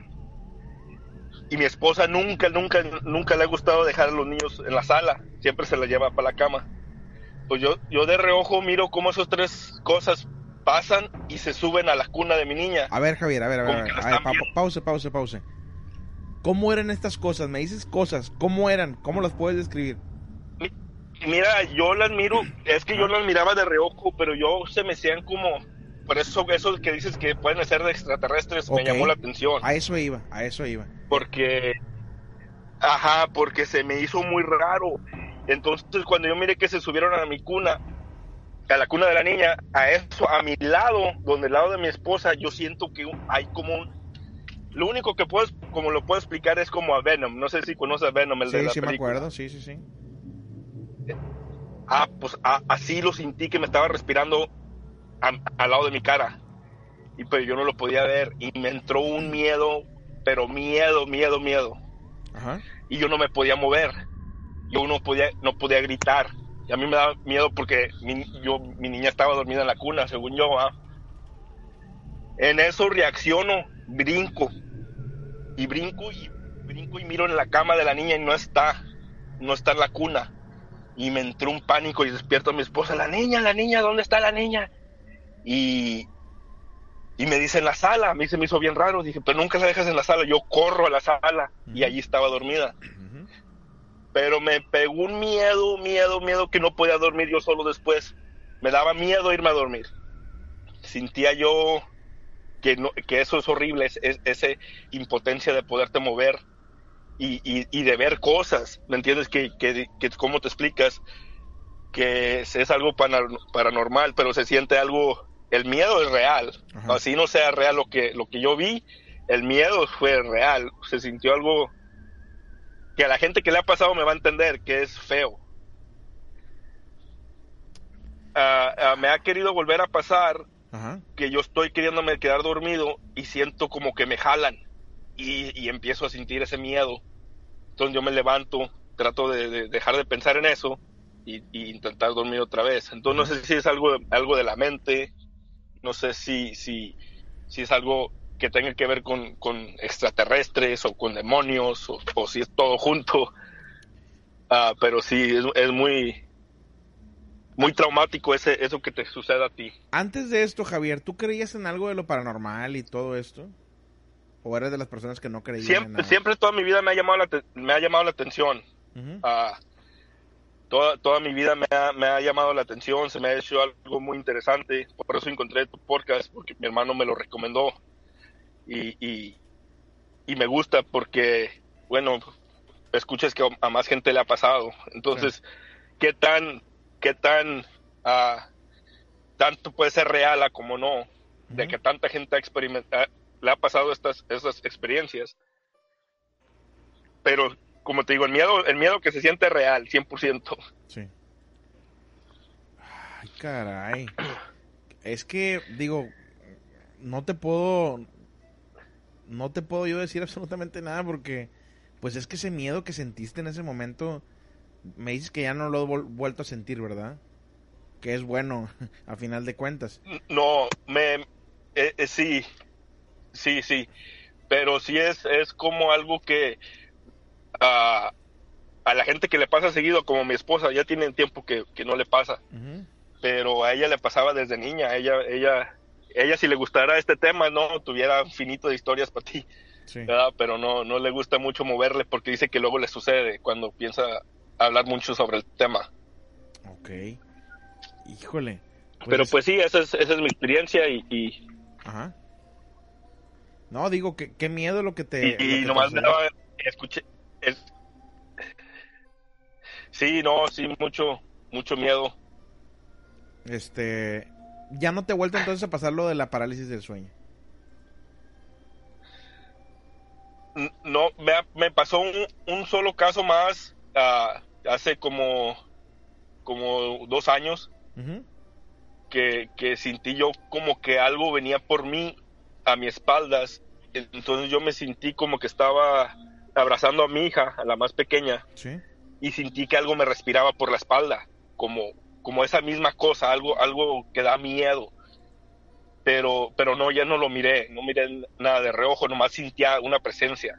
y mi esposa nunca, nunca, nunca le ha gustado dejar a los niños en la sala. Siempre se la lleva para la cama pues yo, yo de reojo miro cómo esas tres cosas pasan y se suben a la cuna de mi niña. A ver, Javier, a ver, a ver, a ver, pause, pause, pause. ¿Cómo eran estas cosas? Me dices cosas, ¿cómo eran? ¿Cómo las puedes describir? Mira, yo las miro, es que yo las miraba de reojo, pero yo se me hacían como, por eso eso que dices que pueden ser de extraterrestres me llamó la atención. A eso iba, a eso iba. Porque, ajá, porque se me hizo muy raro entonces, cuando yo miré que se subieron a mi cuna, a la cuna de la niña, a eso, a mi lado, donde el lado de mi esposa, yo siento que hay como un... Lo único que puedo, como lo puedo explicar, es como a Venom. No sé si conoces a Venom, el de la sí, me acuerdo, sí, sí, sí. Ah, pues así lo sentí que me estaba respirando al lado de mi cara. Y pero yo no lo podía ver. Y me entró un miedo, pero miedo, miedo, miedo. Ajá. Y yo no me podía mover yo no podía, no podía gritar. Y a mí me daba miedo porque mi, yo, mi niña estaba dormida en la cuna, según yo. En eso reacciono, brinco. Y brinco y brinco y miro en la cama de la niña y no está. No está en la cuna. Y me entró un pánico y despierto a mi esposa. La niña, la niña, ¿dónde está la niña? Y, y me dice en la sala. A mí se me hizo bien raro. Dije, pero nunca la dejas en la sala. Yo corro a la sala y allí estaba dormida pero me pegó un miedo, miedo, miedo que no podía dormir yo solo después. Me daba miedo irme a dormir. sentía yo que, no, que eso es horrible, es, es- esa impotencia de poderte mover y, y- y de ver cosas, ¿me entiendes? Que, que, que ¿cómo te explicas? Que es, es algo paranormal, pero se siente algo, el miedo es real, así no sea real lo que, lo que yo vi, el miedo fue real, se sintió algo que a la gente que le ha pasado me va a entender que es feo. Ah, ah, me ha querido volver a pasar Ajá. que yo estoy queriéndome quedar dormido y siento como que me jalan y, y empiezo a sentir ese miedo. Entonces yo me levanto, trato de, de dejar de pensar en eso y, y intentar dormir otra vez. Entonces no sé si es algo, algo de la mente, no sé si, si, si es algo que tenga que ver con, con extraterrestres o con demonios o, o si es todo junto. Ah, pero sí, es, es muy, muy traumático ese, eso que te suceda a ti. Antes de esto, Javier, ¿tú creías en algo de lo paranormal y todo esto? ¿O eres de las personas que no creían en siempre, nada? siempre toda mi vida me ha llamado la, te- me ha llamado la atención. Ujú. Ah, toda, toda mi vida me ha, me ha llamado la atención, se me ha hecho algo muy interesante. Por eso encontré tu podcast, porque mi hermano me lo recomendó. Y, y, y me gusta porque, bueno, escuchas que a más gente le ha pasado. Entonces, ¿qué tan, qué tan, ah, tanto puede ser real a como no? De que tanta gente ha experimentado, le ha pasado estas, estas experiencias pero como te digo, el miedo, el miedo que se siente real, 100%. Sí. Ay, caray. Es que, digo, no te puedo. No te puedo yo decir absolutamente nada porque, pues es que ese miedo que sentiste en ese momento, me dices que ya no lo he vuelto a sentir, ¿verdad? Que es bueno, a final de cuentas. No, me, eh, eh, sí, sí, sí, pero sí es, es como algo que a la gente que le pasa seguido, como mi esposa, ya tiene tiempo que, que no le pasa, pero a ella le pasaba desde niña, ella, ella, ella si le gustara este tema, no tuviera finito de historias para ti, Sí. pero no, no le gusta mucho moverle porque dice que luego le sucede cuando piensa hablar mucho sobre el tema. Ok. Híjole. Pero pues sí, esa es, esa es mi experiencia y, y, Ajá. No, digo, que qué miedo lo que te. y, que y te nomás daba, escuché, es- sí, no, sí, mucho, mucho miedo. Este. Ya no te he vuelto entonces a pasar lo de la parálisis del sueño. No, me, me pasó un, un solo caso más ah, hace como, como dos años que, que sentí yo como que algo venía por mí a mis espaldas. Entonces yo me sentí como que estaba abrazando a mi hija, a la más pequeña, Sí. y sentí que algo me respiraba por la espalda, como, como esa misma cosa, algo, algo que da miedo. Pero, pero no, ya no lo miré, no miré nada de reojo, nomás sentía una presencia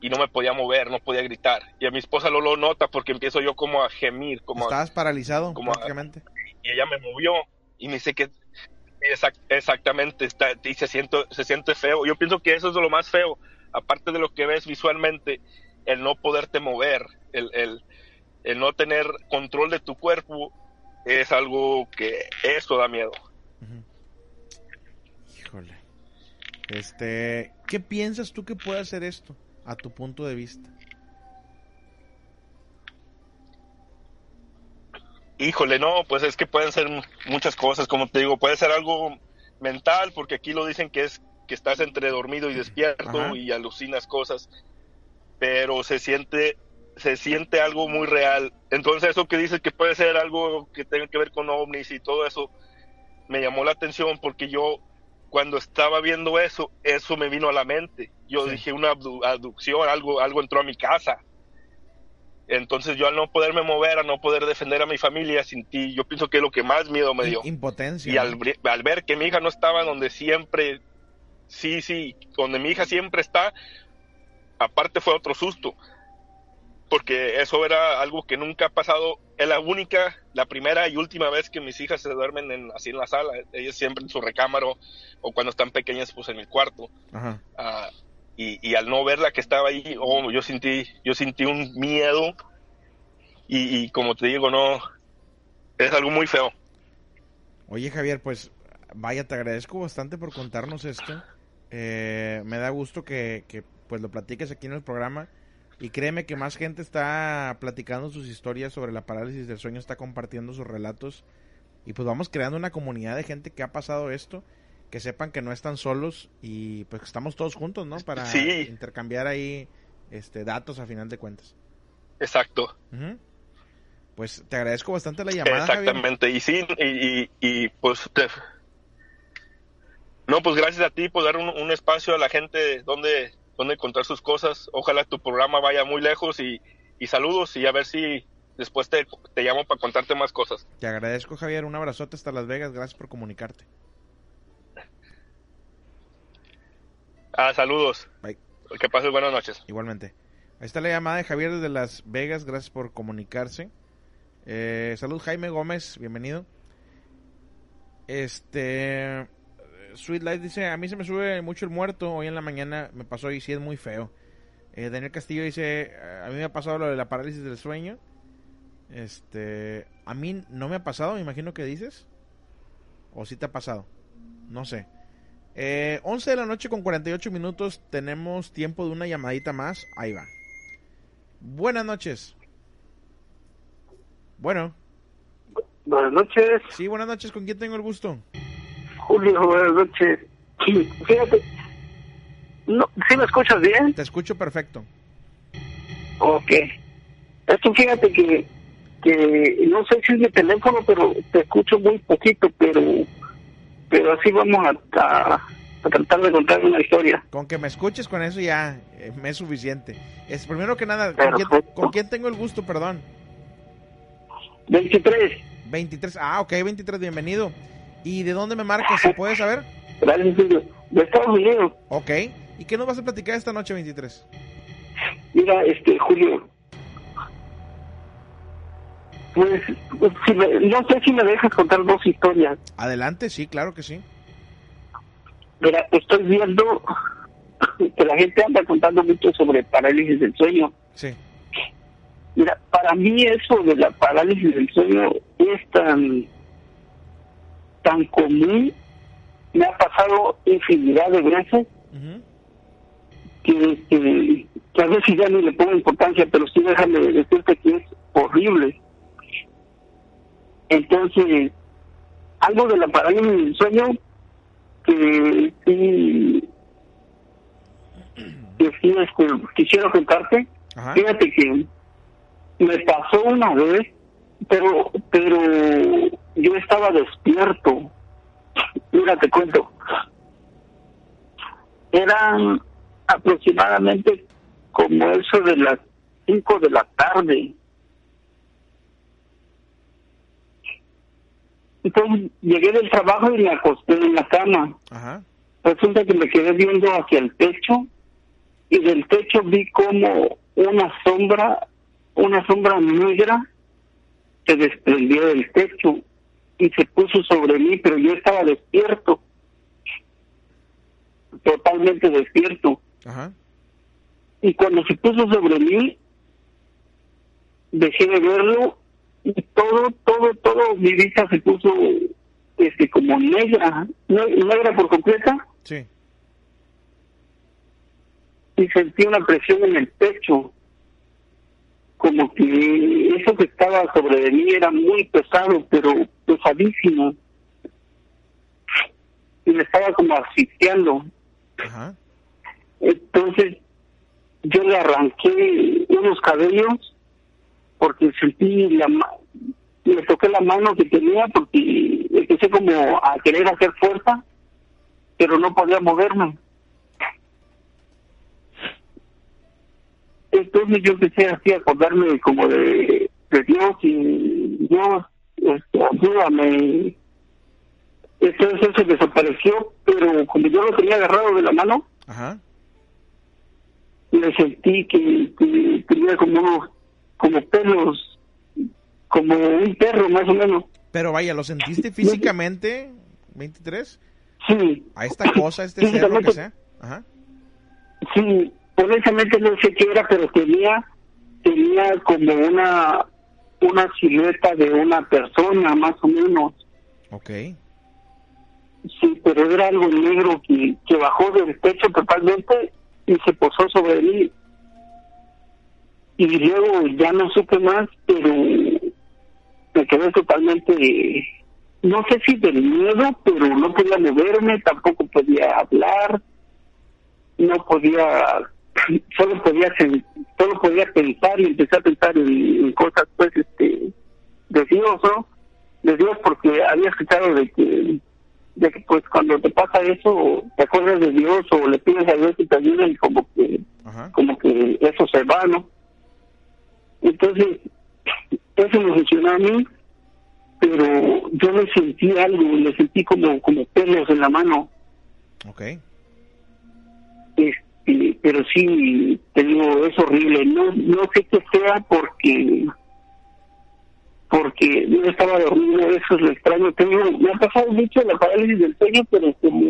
y no me podía mover, no podía gritar. Y a mi esposa lo, lo nota porque empiezo yo como a gemir, como a- Estabas paralizado como a- prácticamente. y ella me movió y me dice que exact- exactamente está, y se siente se siente feo yo pienso que eso es lo más feo aparte de lo que ves visualmente el no poderte mover el, el, el no tener control de tu cuerpo es algo que eso da miedo Híjole. Este, ¿qué piensas tú que puede hacer esto a tu punto de vista? Híjole, no, pues es que pueden ser muchas cosas, como te digo, puede ser algo mental, porque aquí lo dicen que es que estás entre dormido y despierto Ajá. y alucinas cosas, pero se siente se siente algo muy real. Entonces eso que dices que puede ser algo que tenga que ver con ovnis y todo eso, me llamó la atención porque yo cuando estaba viendo eso, eso me vino a la mente. Yo dije una abdu- abducción, algo algo entró a mi casa. Entonces yo al no poderme mover, a no poder defender a mi familia sin ti, yo pienso que es lo que más miedo me dio. Impotencia. Y al ver que mi hija no estaba donde siempre, sí, sí, donde mi hija siempre está, aparte fue otro susto. Porque eso era algo que nunca ha pasado. Es la única, la primera y última vez que mis hijas se duermen en, así en la sala. Ellas siempre en su recámara o cuando están pequeñas, pues en el cuarto. Ajá. Ah, y, y al no verla que estaba ahí, oh, yo sentí, yo sentí un miedo y, y como te digo, no, es algo muy feo. Oye, Javier, pues Vaya, te agradezco bastante por contarnos esto. Eh, me da gusto que, que pues lo platiques aquí en el programa. Y créeme que más gente está platicando sus historias sobre la parálisis del sueño, está compartiendo sus relatos. Y pues vamos creando una comunidad de gente que ha pasado esto, que sepan que no están solos y pues que estamos todos juntos, ¿no? Para Sí. intercambiar ahí este datos a final de cuentas. Exacto. Pues te agradezco bastante la llamada. Javier. Exactamente. Y sí, y, y, y, pues te- No, pues gracias a ti por dar un, un espacio a la gente donde, donde encontrar sus cosas. Ojalá tu programa vaya muy lejos y, y saludos y a ver si después te, te llamo para contarte más cosas. Te agradezco, Javier. Un abrazote hasta Las Vegas. Gracias por comunicarte. Ah, saludos. Bye. Que pases buenas noches. Igualmente. Ahí está la llamada de Javier desde Las Vegas. Gracias por comunicarse. Eh, salud, Jaime Gómez. Bienvenido. Este. Sweet Life dice: A mí se me sube mucho el muerto. Hoy en la mañana me pasó y sí es muy feo. Eh, Daniel Castillo dice: A mí me ha pasado lo de la parálisis del sueño. Este. A mí no me ha pasado, me imagino que dices. ¿O sí te ha pasado? No sé. Eh, 11 de la noche con 48 minutos. Tenemos tiempo de una llamadita más. Ahí va. Buenas noches. Bueno. Buenas noches. Sí, buenas noches. ¿Con quién tengo el gusto? Julio, buenas noches. Sí, Fíjate, no, ¿sí me escuchas bien? Te escucho perfecto. Ok. Es que fíjate que, que no sé si es mi teléfono, pero te escucho muy poquito, pero pero así vamos a, a, a tratar de contar una historia. Con que me escuches con eso ya eh, me es suficiente. Es primero que nada, ¿con quién, con quién tengo el gusto? Perdón. 23. 23. Ah, ok, 23, bienvenido. ¿Y de dónde me marcas? ¿Se puede saber? De Estados Unidos. Ok. ¿Y qué nos vas a platicar esta noche, 23? Mira, este, Julio. Pues, pues, si me- no sé si me dejas contar dos historias. Adelante, sí, claro que sí. Mira, estoy viendo que la gente anda contando mucho sobre parálisis del sueño. Sí. Mira, para mí eso de la parálisis del sueño es tan, tan común, me ha pasado infinidad de veces que, que, que a veces ya ni le pongo importancia, pero sí déjame decirte que es horrible. Entonces, algo de la parálisis del sueño que sí, que sí este, quisiera contarte. Fíjate que me pasó una vez, pero pero yo estaba despierto. Mira, te cuento. Eran aproximadamente como eso de las 5 de la tarde. Entonces llegué del trabajo y me acosté en la cama. Ajá. Resulta que me quedé viendo hacia el techo y del techo vi como una sombra, una sombra negra se desprendió del techo y se puso sobre mí, pero yo estaba despierto, totalmente despierto. Ajá. Y cuando se puso sobre mí, dejé de verlo y todo, todo, todo, mi vista se puso este como negra, ne- negra por completa Sí. y sentí una presión en el pecho, como que eso que estaba sobre de mí era muy pesado, pero pesadísimo. Y me estaba como asfixiando. Ajá. Entonces yo le arranqué unos cabellos porque sentí la le toqué la mano que tenía porque empecé como a querer hacer fuerza, pero no podía moverme. Entonces yo empecé así a acordarme como de, de Dios y Dios, este, ayúdame. Entonces se desapareció, pero como yo lo tenía agarrado de la mano, Ajá. me sentí que, que tenía como unos, como pelos, como un perro más o menos. Pero vaya, ¿lo sentiste físicamente, 23? Sí. A esta cosa, a este ser, lo que sea. Ajá. Sí, honestamente no sé qué era, pero tenía, tenía como una, una silueta de una persona más o menos. Ok. Sí, pero era algo negro que, que bajó del techo totalmente y se posó sobre mí. Y luego ya no supe más, pero me quedé totalmente, no sé si del miedo, pero no podía moverme, tampoco podía hablar, no podía, solo podía, solo podía pensar y empecé a pensar en, cosas, pues, este, de Dios, ¿no? De Dios, porque había escuchado de que de que pues cuando te pasa eso te acuerdas de Dios o le pides a Dios que te ayude y como que como que eso se va no entonces eso me funcionó a mí pero yo le sentí algo le sentí como como pelos en la mano. Okay este, pero sí te digo es horrible no no sé qué sea porque porque yo estaba dormido, eso es lo extraño. Tengo, me ha pasado mucho la parálisis del sueño, pero como,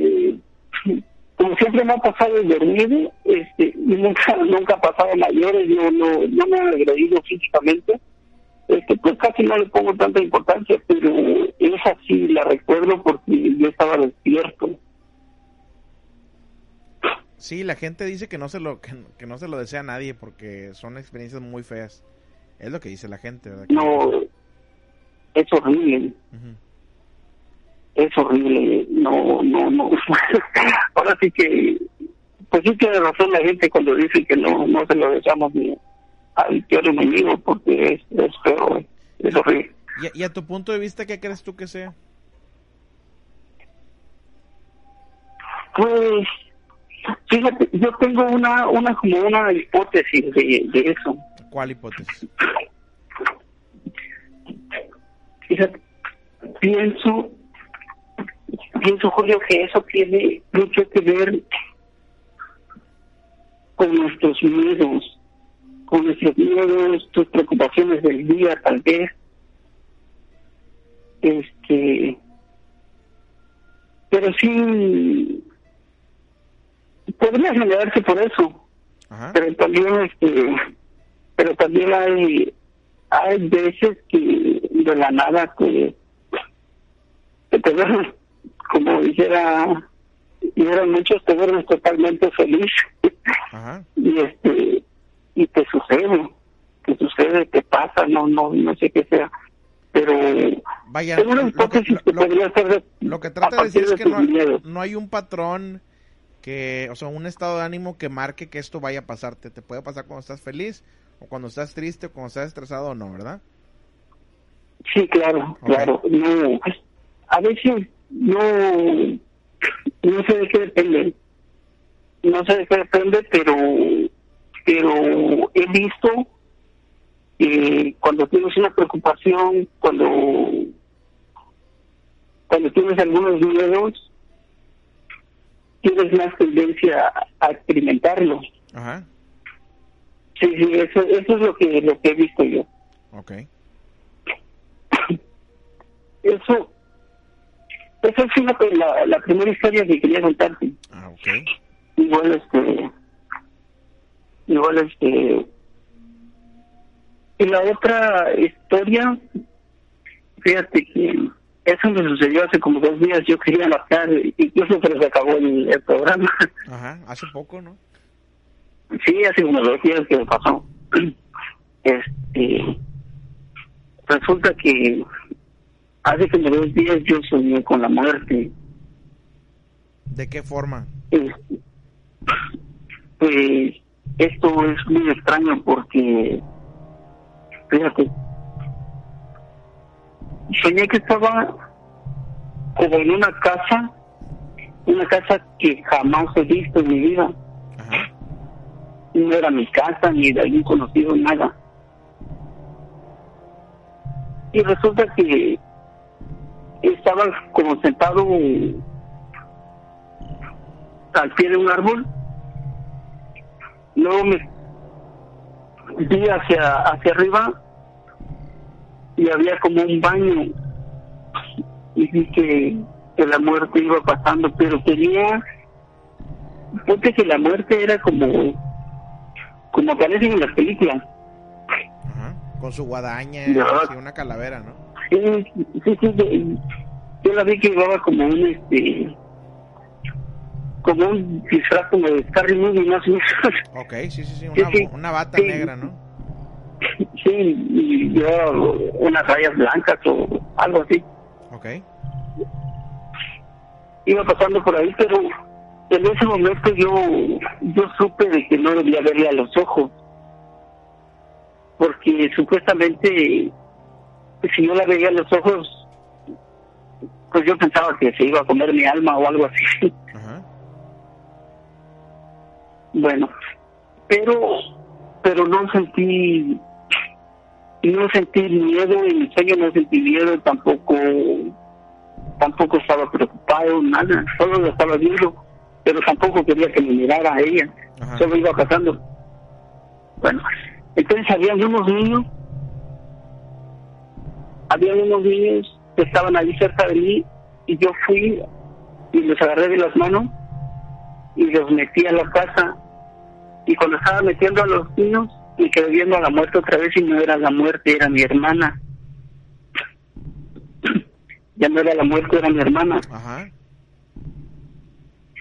como siempre me ha pasado el dormido, este, nunca, nunca ha pasado mayores, yo no, no me he agredido físicamente. Este, pues casi no le pongo tanta importancia, pero esa sí la recuerdo porque yo estaba despierto. Sí, la gente dice que no se lo que, que no se lo desea a nadie porque son experiencias muy feas. Es lo que dice la gente, ¿verdad? No, es horrible. Es horrible, no, no, no. Ahora sí que, pues sí tiene razón la gente cuando dice que no, no se lo deseamos ni al peor enemigo porque es, es feo, es horrible. ¿Y, a tu punto de vista qué crees tú que sea? Pues, fíjate, yo tengo una, una como una hipótesis de, de eso. ¿Cuál hipótesis? Fíjate, pienso, pienso Julio que eso tiene mucho que ver con nuestros miedos, con nuestros miedos, tus preocupaciones del día tal vez. Este, pero sí podría generarse por eso. Pero también este, pero también hay hay veces que de la nada que, te ves, como dijera, eran muchos, te ves totalmente feliz. y este y te sucede, te sucede, te pasa, no no no sé qué sea. Pero Vaya, lo, que, lo, que trata de decir es que no, no hay un patrón que, o sea, un estado de ánimo que marque que esto vaya a pasarte. Te puede pasar cuando estás feliz o cuando estás triste o cuando estás estresado o no, ¿verdad? Sí, claro, claro. No, a veces no, no sé de qué depende. No sé de qué depende, pero, pero he visto que cuando tienes una preocupación, cuando, cuando tienes algunos miedos, tienes más tendencia a experimentarlo. Ajá. Sí, sí, eso, eso es lo que, lo que he visto yo. Ok. Eso, esa es la, la primera historia que quería contarte. Ah, ok. Igual, este, igual, este, y la otra historia, fíjate que eso me sucedió hace como dos días, yo quería matar, incluso se les acabó el, el programa. Ajá, hace poco, ¿no? Sí, hace unos dos días que me pasó. Este, resulta que hace como dos días yo soñé con la muerte. ¿De qué forma? Este, pues esto es muy extraño porque, fíjate, soñé que estaba como en una casa, una casa que jamás he visto en mi vida no era mi casa ni de algún conocido, nada. Y resulta que estaba como sentado al pie de un árbol. Luego me vi hacia, hacia arriba y había como un baño y vi que, la muerte iba pasando, pero tenía, porque que la muerte era como como aparecen en las películas. Con su guadaña y una calavera, ¿no? Sí, sí, sí. yo la vi que llevaba como un este como un disfraz como de Scary Movie más o menos. Ok, sí, sí, sí, una, Sí, sí, una bata sí. negra, ¿no? Sí, y llevaba unas rayas blancas o algo así. Ok. Iba pasando por ahí, pero en ese momento yo yo supe de que no debía verle a los ojos. Porque supuestamente si yo la veía a los ojos, pues yo pensaba que se iba a comer mi alma o algo así. Bueno, pero pero no sentí no sentí miedo en mi sueño no sentí miedo tampoco tampoco estaba preocupado nada solo lo estaba viendo pero tampoco quería que me mirara a ella solo iba pasando. Bueno entonces había unos niños había unos niños que estaban ahí cerca de mí y yo fui y los agarré de las manos y los metí a la casa y cuando estaba metiendo a los niños me quedé viendo a la muerte otra vez y no era la muerte, era mi hermana. ya no era la muerte, era mi hermana. Ajá.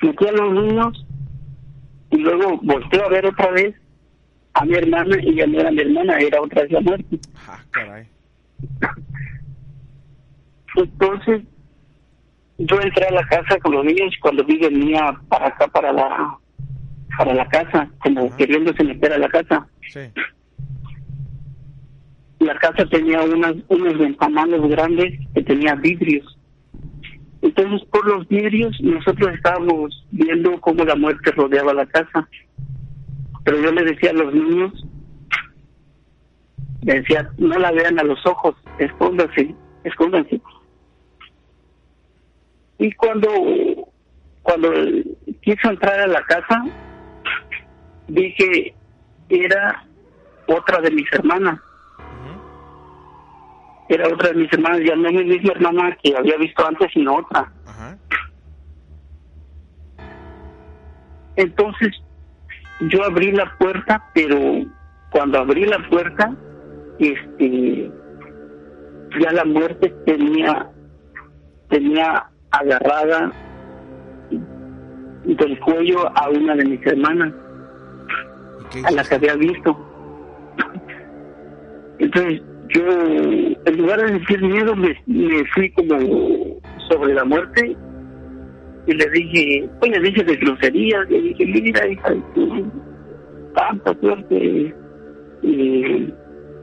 Metí a los niños y luego volteo a ver otra vez a mi hermana y ya no era mi hermana, era otra vez la muerte. Ah, caray. Entonces, yo entré a la casa con los niños y cuando vi venía para acá, para la para la casa, como queriéndose meter a la casa. Sí. La casa tenía unas, unos ventanales grandes que tenía vidrios. Entonces, por los vidrios, nosotros estábamos viendo cómo la muerte rodeaba la casa. Pero yo le decía a los niños, le decía, no la vean a los ojos, escóndanse, escóndanse. Y cuando, cuando quiso entrar a la casa, vi que era otra de mis hermanas. Era otra de mis hermanas, ya no mi misma hermana que había visto antes, sino otra. Entonces, yo abrí la puerta, pero cuando abrí la puerta, este, ya la muerte tenía, tenía agarrada del cuello a una de mis hermanas, a la que había visto. Entonces, yo, en lugar de decir miedo, me, me fui como sobre la muerte y le dije, pues le dije de grosería, le dije, mira, hija tanta suerte, y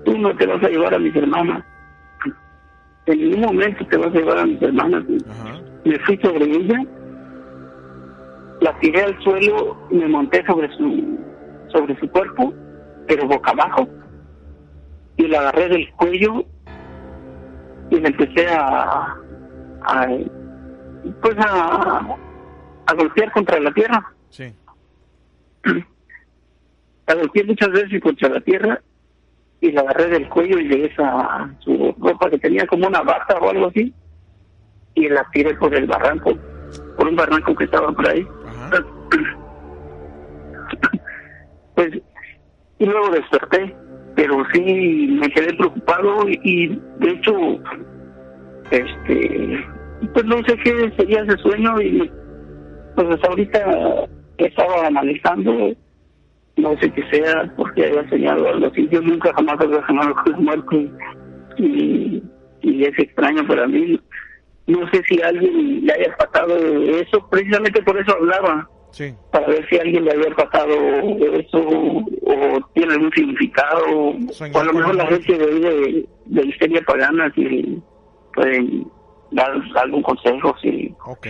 tú no te vas a llevar a mis hermanas. En ningún momento te vas a llevar a mis hermanas. Me fui sobre ella, la tiré al suelo y me monté sobre su, sobre su cuerpo, pero boca abajo, y la agarré del cuello y le empecé a, a pues a, a golpear contra la tierra. Sí. La golpeé muchas veces contra la tierra y la agarré del cuello y de esa su ropa que tenía como una bata o algo así y la tiré por el barranco, por un barranco que estaba por ahí. Pues, y luego desperté, pero sí me quedé preocupado y, de hecho, este, pues no sé qué sería ese sueño y pues hasta ahorita estaba analizando, no sé qué sea, porque había soñado algo así, yo nunca jamás había soñado con la muerte y, y es extraño para mí. No sé si alguien le haya pasado eso, precisamente por eso hablaba, Sí. para ver si a alguien le había pasado eso o tiene algún significado o a lo mejor la gente de, de, de histeria pagana si pueden dar algún consejo si Ok.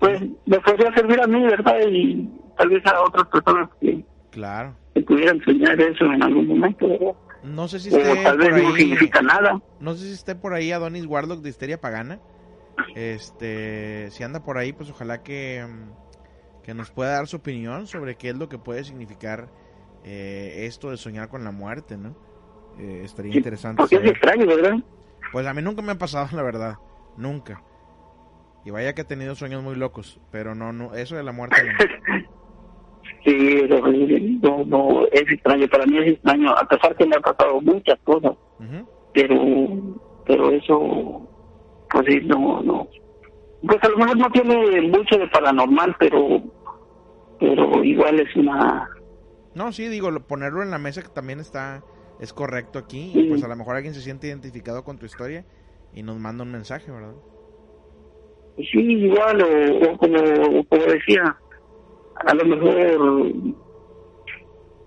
pues me podría servir a mí verdad y tal vez a otras personas que, Claro. que pudieran soñar eso en algún momento ¿verdad? No sé si o esté tal vez por no ahí- significa nada No sé si esté por ahí Adonis Warlock de Histeria Pagana. Este, si anda por ahí, pues ojalá que, mm, que nos pueda dar su opinión sobre qué es lo que puede significar eh, esto de soñar con la muerte, ¿no? Eh, estaría interesante. porque es extraño verdad Pues a mí nunca me ha pasado, la verdad. Nunca. Y vaya que he tenido sueños muy locos, pero no, no, eso de la muerte no. Sí, no, no, es extraño, para mí es extraño, a pesar que me ha pasado muchas cosas, pero pero eso pues sí, no, no. Pues a lo mejor no tiene mucho de paranormal, pero pero igual es una... No, sí, digo, ponerlo en la mesa que también está, es correcto aquí, y pues a lo mejor alguien se siente identificado con tu historia y nos manda un mensaje, ¿verdad? Sí, igual, o, como, como decía, a lo mejor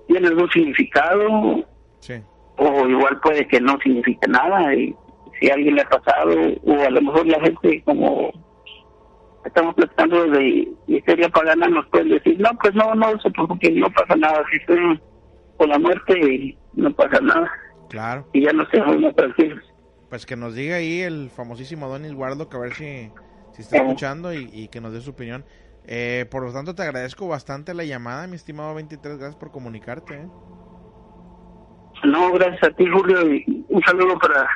tiene algún significado, sí. o igual puede que no signifique nada, y si a alguien le ha pasado, o a lo mejor la gente como estamos platicando de misteria pagana, nos pueden decir, no, pues no, no se preocupe, no pasa nada, si estoy con la muerte, no pasa nada. Claro. Y ya nos quedamos tranquilos. Pues que nos diga ahí el famosísimo Don Isguardo, que a ver si, si está escuchando y, que nos dé su opinión. Eh, por lo tanto, te agradezco bastante la llamada, mi estimado 23. Gracias por comunicarte. ¿eh? No, gracias a ti, Julio. Y un saludo para,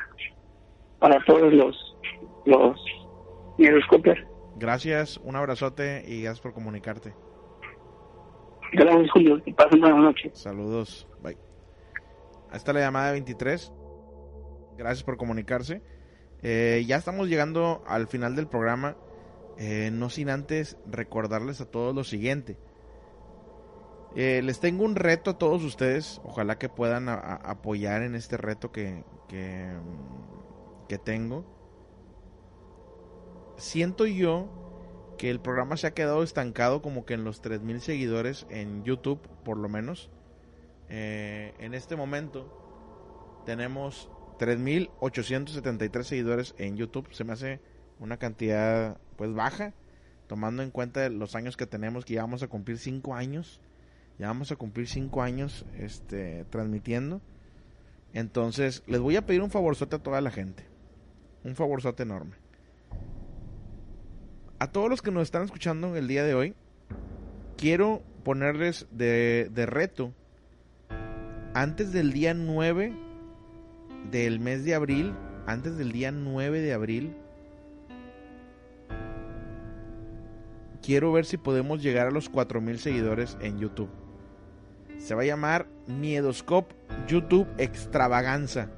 para todos los, los Gracias, un abrazote y gracias por comunicarte. Gracias, Julio. Que pasen buenas noches. Saludos. Bye. Está la llamada 23. Gracias por comunicarse. Eh, ya estamos llegando al final del programa. Eh, no sin antes recordarles a todos lo siguiente. Eh, les tengo un reto a todos ustedes. Ojalá que puedan apoyar en este reto que, que, que tengo siento yo que el programa se ha quedado estancado como que en los 3.000 seguidores en YouTube, por lo menos. Eh, en este momento tenemos 3.873 seguidores en YouTube. Se me hace una cantidad pues baja, tomando en cuenta los años que tenemos, que ya vamos a cumplir 5 años. Ya vamos a cumplir 5 años este, transmitiendo. Entonces, les voy a pedir un favorzote a toda la gente. Un favorzote enorme a todos los que nos están escuchando el día de hoy, quiero ponerles de, reto antes del día 9 del mes de abril, antes del día 9 de abril, quiero ver si podemos llegar a los 4000 seguidores en YouTube. Se va a llamar Miedoscope YouTube Extravaganza.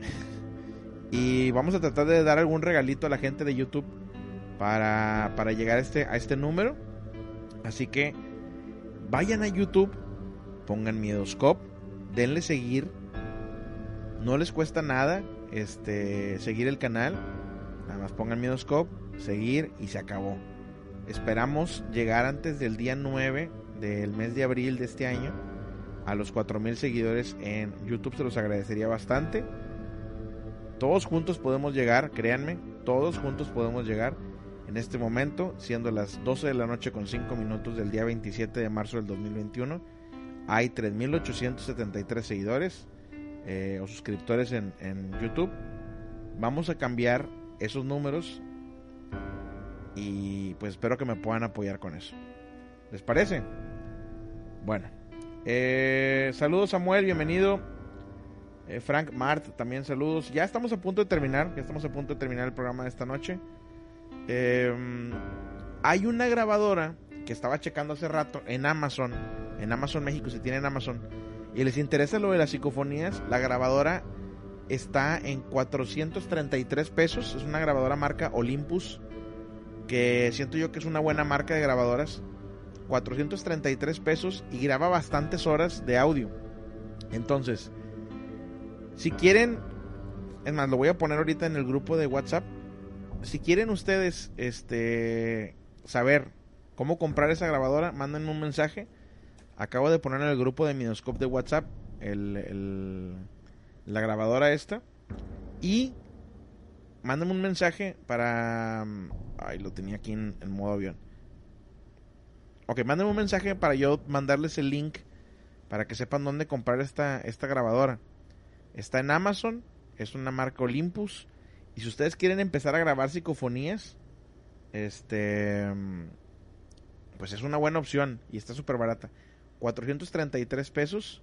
y vamos a tratar de dar algún regalito a la gente de YouTube para, para llegar a este, a este número. Así que vayan a YouTube, pongan Miedoscope, denle seguir. No les cuesta nada este, seguir el canal. Nada más pongan Miedoscope, seguir y se acabó. Esperamos llegar antes del día 9 del mes de abril de este año a los 4000 seguidores en YouTube. Se los agradecería bastante. Todos juntos podemos llegar, créanme, todos juntos podemos llegar. En este momento, siendo las 12 de la noche con 5 minutos del día 27 de marzo del 2021, hay 3.873 seguidores eh, o suscriptores en, en YouTube. Vamos a cambiar esos números y pues espero que me puedan apoyar con eso. ¿Les parece? Bueno. Eh, saludos Samuel, bienvenido. Eh, Frank Mart, también saludos. Ya estamos a punto de terminar, ya estamos a punto de terminar el programa de esta noche. Em, hay una grabadora que estaba checando hace rato en Amazon, en Amazon México, si tienen Amazon, y les interesa lo de las psicofonías, la grabadora está en 433 pesos, es una grabadora marca Olympus, que siento yo que es una buena marca de grabadoras, 433 pesos y graba bastantes horas de audio. Entonces, si quieren, es más, lo voy a poner ahorita en el grupo de WhatsApp si quieren ustedes este saber cómo comprar esa grabadora, manden un mensaje. Acabo de poner en el grupo de Minoscope de WhatsApp la grabadora esta. Y manden un mensaje para... Ay, lo tenía aquí en, modo avión. Ok, manden un mensaje para yo mandarles el link para que sepan dónde comprar esta, esta grabadora. Está en Amazon, es una marca Olympus y si ustedes quieren empezar a grabar psicofonías, este, pues es una buena opción y está súper barata. 433 pesos.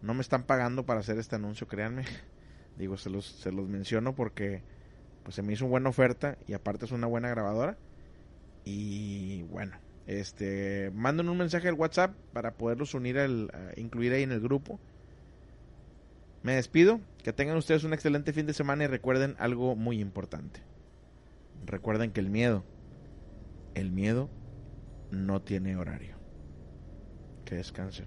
No me están pagando para hacer este anuncio, créanme. Digo, se los, se los menciono porque pues se me hizo una buena oferta y aparte es una buena grabadora. Y bueno, este, manden un mensaje al WhatsApp para poderlos unir al, incluir ahí en el grupo. Me despido, que tengan ustedes un excelente fin de semana y recuerden algo muy importante. Recuerden que el miedo, el miedo no tiene horario. Que descansen.